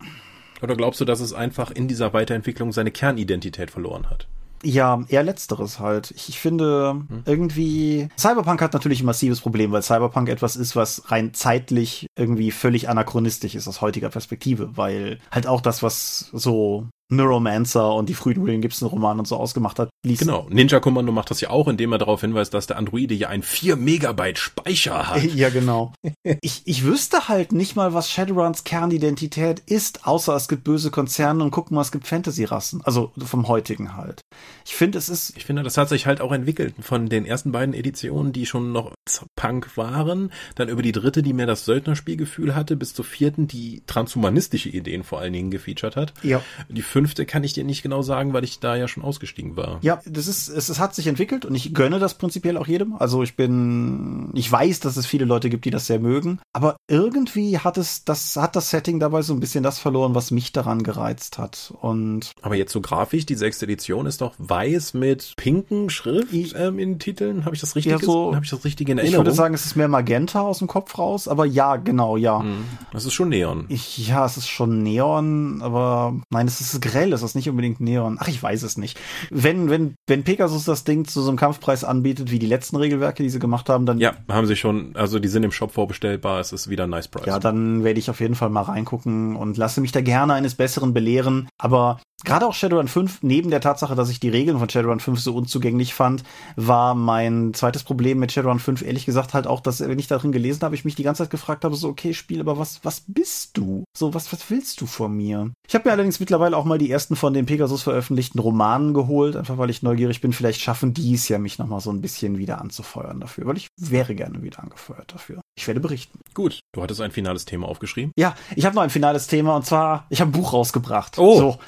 Oder glaubst du, dass es einfach in dieser Weiterentwicklung seine Kernidentität verloren hat? Ja, eher letzteres halt. Ich, ich finde irgendwie Cyberpunk hat natürlich ein massives Problem, weil Cyberpunk etwas ist, was rein zeitlich irgendwie völlig anachronistisch ist aus heutiger Perspektive, weil halt auch das, was so Neuromancer und die frühen William Gibson Romane und so ausgemacht hat, liest Genau. Ninja Kommando macht das ja auch, indem er darauf hinweist, dass der Androide ja ein 4 Megabyte Speicher hat. Ja, genau. Ich, ich wüsste halt nicht mal, was Shadowruns Kernidentität ist, außer es gibt böse Konzerne und guck mal, es gibt Fantasy-Rassen. Also vom heutigen halt. Ich finde, es ist Ich finde, das hat sich halt auch entwickelt von den ersten beiden Editionen, die schon noch Punk waren, dann über die dritte, die mehr das Söldnerspielgefühl hatte, bis zur vierten, die transhumanistische Ideen vor allen Dingen gefeatured hat. Ja. Die fünfte kann ich dir nicht genau sagen, weil ich da ja schon ausgestiegen war. Ja, das ist, es, es hat sich entwickelt und ich gönne das prinzipiell auch jedem. Also ich bin, ich weiß, dass es viele Leute gibt, die das sehr mögen. Aber irgendwie hat es, das hat das Setting dabei so ein bisschen das verloren, was mich daran gereizt hat. Und Aber jetzt so grafisch, die sechste Edition ist doch weiß mit pinken Schrift Ich- ähm, in den Titeln. Habe ich das richtig Ja, so- habe ich das richtig in ich Erinnerung? würde sagen, es ist mehr Magenta aus dem Kopf raus. Aber ja, genau, ja. Hm, das ist schon Neon. Ich, ja, es ist schon Neon, aber nein, es ist grell, ist nicht unbedingt Neon. Ach, ich weiß es nicht. Wenn, wenn, wenn Pegasus das Ding zu so einem Kampfpreis anbietet, wie die letzten Regelwerke, die sie gemacht haben, dann ja, haben sie schon, also die sind im Shop vorbestellbar, es ist wieder ein nice price. Ja, dann werde ich auf jeden Fall mal reingucken und lasse mich da gerne eines Besseren belehren. Aber gerade auch Shadowrun 5, neben der Tatsache, dass ich die Regeln von Shadowrun 5 so unzugänglich fand, war mein zweites Problem mit Shadowrun 5 ehrlich gesagt halt auch, dass, wenn ich darin gelesen habe, ich mich die ganze Zeit gefragt habe, so, okay, Spiel, aber was, was bist du? So, was, was willst du von mir? Ich habe mir allerdings mittlerweile auch mal die ersten von den Pegasus veröffentlichten Romanen geholt, einfach weil ich neugierig bin. Vielleicht schaffen die es ja, mich nochmal so ein bisschen wieder anzufeuern dafür, weil ich wäre gerne wieder angefeuert dafür. Ich werde berichten. Gut, du hattest ein finales Thema aufgeschrieben. Ja, ich habe noch ein finales Thema und zwar, ich habe ein Buch rausgebracht. Oh. So,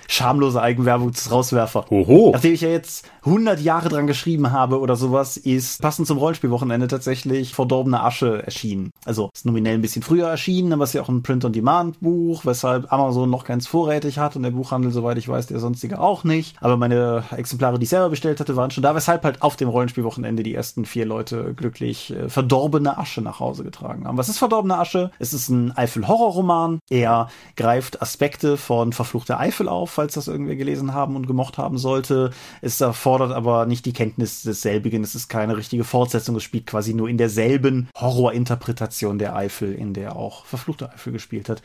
schamlose Eigenwerbung des Rauswerfer. Hoho. Nachdem ich ja jetzt 100 Jahre dran geschrieben habe oder sowas, ist passend zum Rollenspielwochenende tatsächlich Verdorbene Asche erschienen. Also ist nominell ein bisschen früher erschienen, aber es ist ja auch ein Print-on-Demand-Buch, weshalb Amazon noch keins vorrätig hat und der Buchhandel, soweit ich weiß, der sonstige auch nicht. Aber meine Exemplare, die ich selber bestellt hatte, waren schon da, weshalb halt auf dem Rollenspielwochenende die ersten vier Leute glücklich äh, Verdorbene Asche nach Hause getragen haben. Was ist Verdorbene Asche? Es ist ein Eifel-Horrorroman. Er greift Aspekte von Verfluchter Eifel auf, falls das irgendwer gelesen haben und gemocht haben sollte. Es erfordert aber nicht die Kenntnis desselbigen. Es ist keine richtige Fortsetzung. Es spielt quasi nur in derselben Station der Eifel, in der auch Verfluchte Eifel gespielt hat.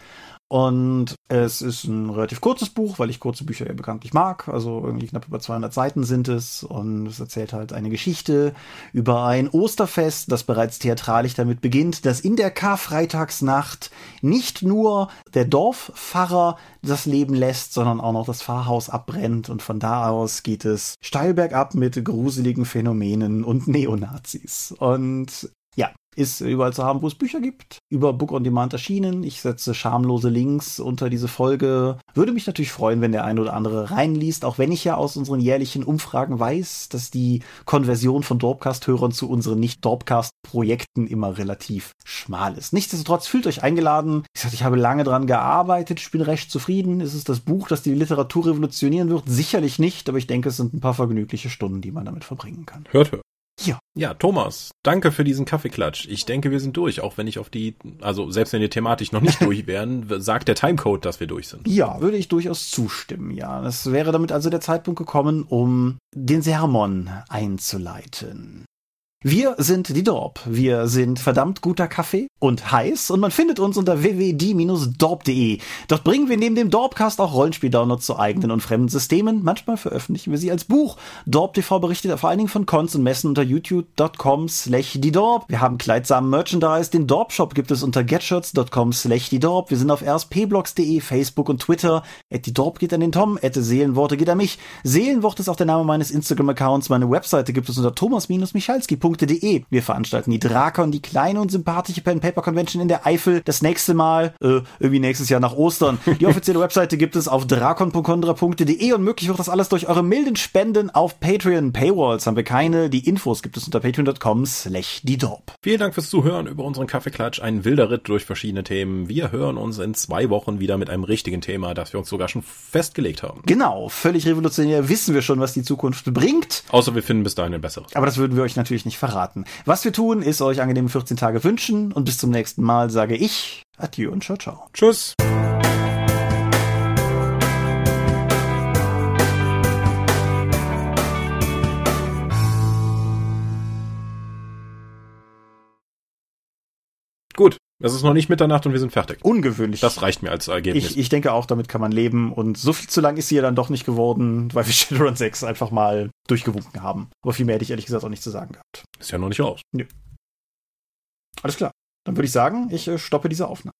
Und es ist ein relativ kurzes Buch, weil ich kurze Bücher ja bekanntlich mag. Also irgendwie knapp über 200 Seiten sind es. Und es erzählt halt eine Geschichte über ein Osterfest, das bereits theatralisch damit beginnt, dass in der Karfreitagsnacht nicht nur der Dorfpfarrer das Leben lässt, sondern auch noch das Pfarrhaus abbrennt. Und von da aus geht es steil bergab mit gruseligen Phänomenen und Neonazis. Und ja, ist überall zu haben, wo es Bücher gibt. Über Book on Demand erschienen. Ich setze schamlose Links unter diese Folge. Würde mich natürlich freuen, wenn der eine oder andere reinliest, auch wenn ich ja aus unseren jährlichen Umfragen weiß, dass die Konversion von Dorpcast-Hörern zu unseren Nicht-Dorpcast-Projekten immer relativ schmal ist. Nichtsdestotrotz fühlt euch eingeladen. Ich sag, ich habe lange dran gearbeitet, ich bin recht zufrieden. Ist es das Buch, das die Literatur revolutionieren wird? Sicherlich nicht, aber ich denke, es sind ein paar vergnügliche Stunden, die man damit verbringen kann. Hört, hört. Ja. Ja, Thomas, danke für diesen Kaffeeklatsch. Ich denke, wir sind durch, auch wenn ich auf die, also selbst wenn wir thematisch noch nicht durch wären, sagt der Timecode, dass wir durch sind. Ja, würde ich durchaus zustimmen, ja. Es wäre damit also der Zeitpunkt gekommen, um den Sermon einzuleiten. Wir sind die Dorp. Wir sind verdammt guter Kaffee und heiß und man findet uns unter www.die-dorp.de. Dort bringen wir neben dem Dorpcast auch Rollenspiel-Downloads zu eigenen und fremden Systemen. Manchmal veröffentlichen wir sie als Buch. Dorp TV berichtet vor allen Dingen von Cons und Messen unter youtube.com slash die Dorp. Wir haben kleidsamen Merchandise. Den Dorp Shop gibt es unter getshirts.com slash die Dorp. Wir sind auf rspblogs.de, Facebook und Twitter. At die Dorp geht an den Tom, at Seelenworte geht an mich. Seelenwort ist auch der Name meines Instagram-Accounts. Meine Webseite gibt es unter thomas-michalski.de www.drakon.de. Wir veranstalten die Drakon, die kleine und sympathische Pen Paper Convention in der Eifel. Das nächste Mal, äh, irgendwie nächstes Jahr nach Ostern. Die offizielle Webseite gibt es auf drakon.kondra.de und möglich wird das alles durch eure milden Spenden auf Patreon. Paywalls haben wir keine. Die Infos gibt es unter patreon.com slash die. Vielen Dank fürs Zuhören über unseren Kaffeeklatsch. Ein wilder Ritt durch verschiedene Themen. Wir hören uns in zwei Wochen wieder mit einem richtigen Thema, das wir uns sogar schon festgelegt haben. Genau, völlig revolutionär wissen wir schon, was die Zukunft bringt. Außer wir finden bis dahin ein besseres. Aber das würden wir euch natürlich nicht verraten. Was wir tun, ist euch angenehme 14 Tage wünschen und bis zum nächsten Mal sage ich Adieu und ciao, ciao. Tschüss. Gut, es ist noch nicht Mitternacht und wir sind fertig. Ungewöhnlich. Das reicht mir als Ergebnis. Ich, ich denke auch, damit kann man leben. Und so viel zu lang ist sie ja dann doch nicht geworden, weil wir Shadowrun 6 einfach mal durchgewunken haben. Aber viel mehr hätte ich ehrlich gesagt auch nicht zu sagen gehabt. Ist ja noch nicht raus. Nö. Alles klar. Dann würde ich sagen, ich äh, stoppe diese Aufnahme.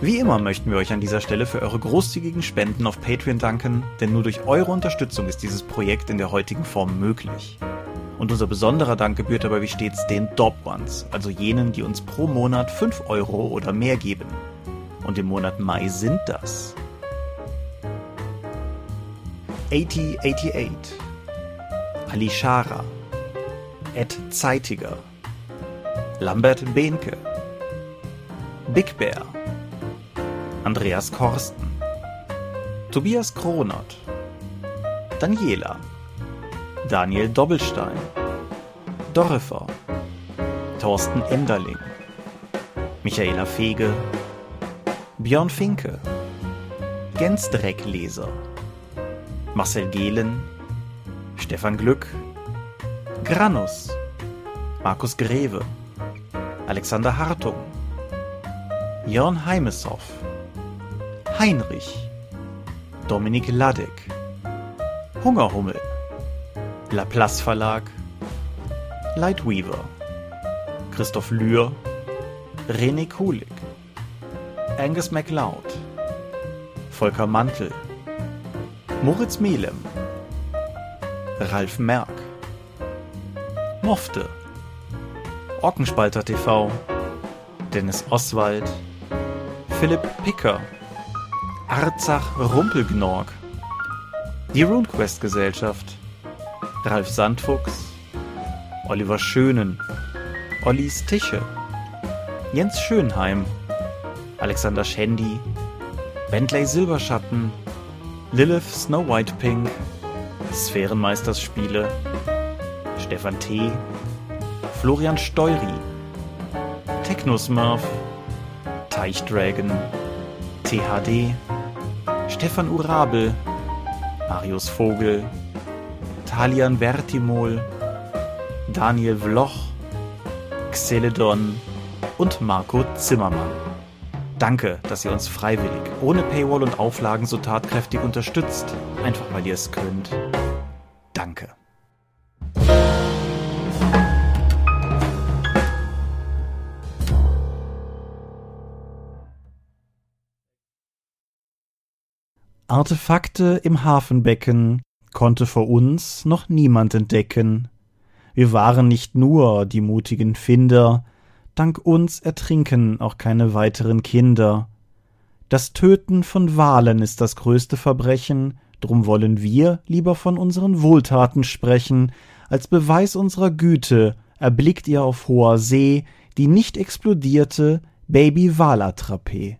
Wie immer möchten wir euch an dieser Stelle für eure großzügigen Spenden auf Patreon danken, denn nur durch eure Unterstützung ist dieses Projekt in der heutigen Form möglich. Und unser besonderer Dank gebührt dabei wie stets den Dob Ones, also jenen, die uns pro Monat 5 Euro oder mehr geben. Und im Monat Mai sind das 8088, Ali Schara, Ed Zeitiger, Lambert Behnke, Big Bear, Andreas Korsten, Tobias Kronert, Daniela, Daniel Doppelstein, Dorifer, Thorsten Enderling, Michaela Fege, Björn Finke, Gensdreckleser, Marcel Gehlen, Stefan Glück, Granus, Markus Greve, Alexander Hartung, Jörn Heimeshoff, Heinrich, Dominik Ladek, Hungerhummel, Laplace Verlag, Lightweaver, Christoph Lühr, René Kulig, Angus MacLeod, Volker Mantel, Moritz Melem, Ralf Merck, Mofte, Ockenspalter TV, Dennis Oswald, Philipp Picker, Arzach Rumpelgnorg, die RuneQuest Gesellschaft, Ralf Sandfuchs, Oliver Schönen, Ollis Tische, Jens Schönheim, Alexander Schendi, Bentley Silberschatten, Lilith Snow White Pink, Sphärenmeisterspiele, Stefan T., Florian Steury, Technosmurf, Teichdragon, THD, Stefan Urabel, Marius Vogel, Talian Vertimol, Daniel Vloch, Xeledon und Marco Zimmermann. Danke, dass ihr uns freiwillig, ohne Paywall und Auflagen so tatkräftig unterstützt, einfach weil ihr es könnt. Danke. Artefakte im Hafenbecken konnte vor uns noch niemand entdecken. Wir waren nicht nur die mutigen Finder, dank uns ertrinken auch keine weiteren Kinder. Das Töten von Walen ist das größte Verbrechen, drum wollen wir lieber von unseren Wohltaten sprechen, als Beweis unserer Güte erblickt ihr auf hoher See die nicht explodierte Baby Walattrapee.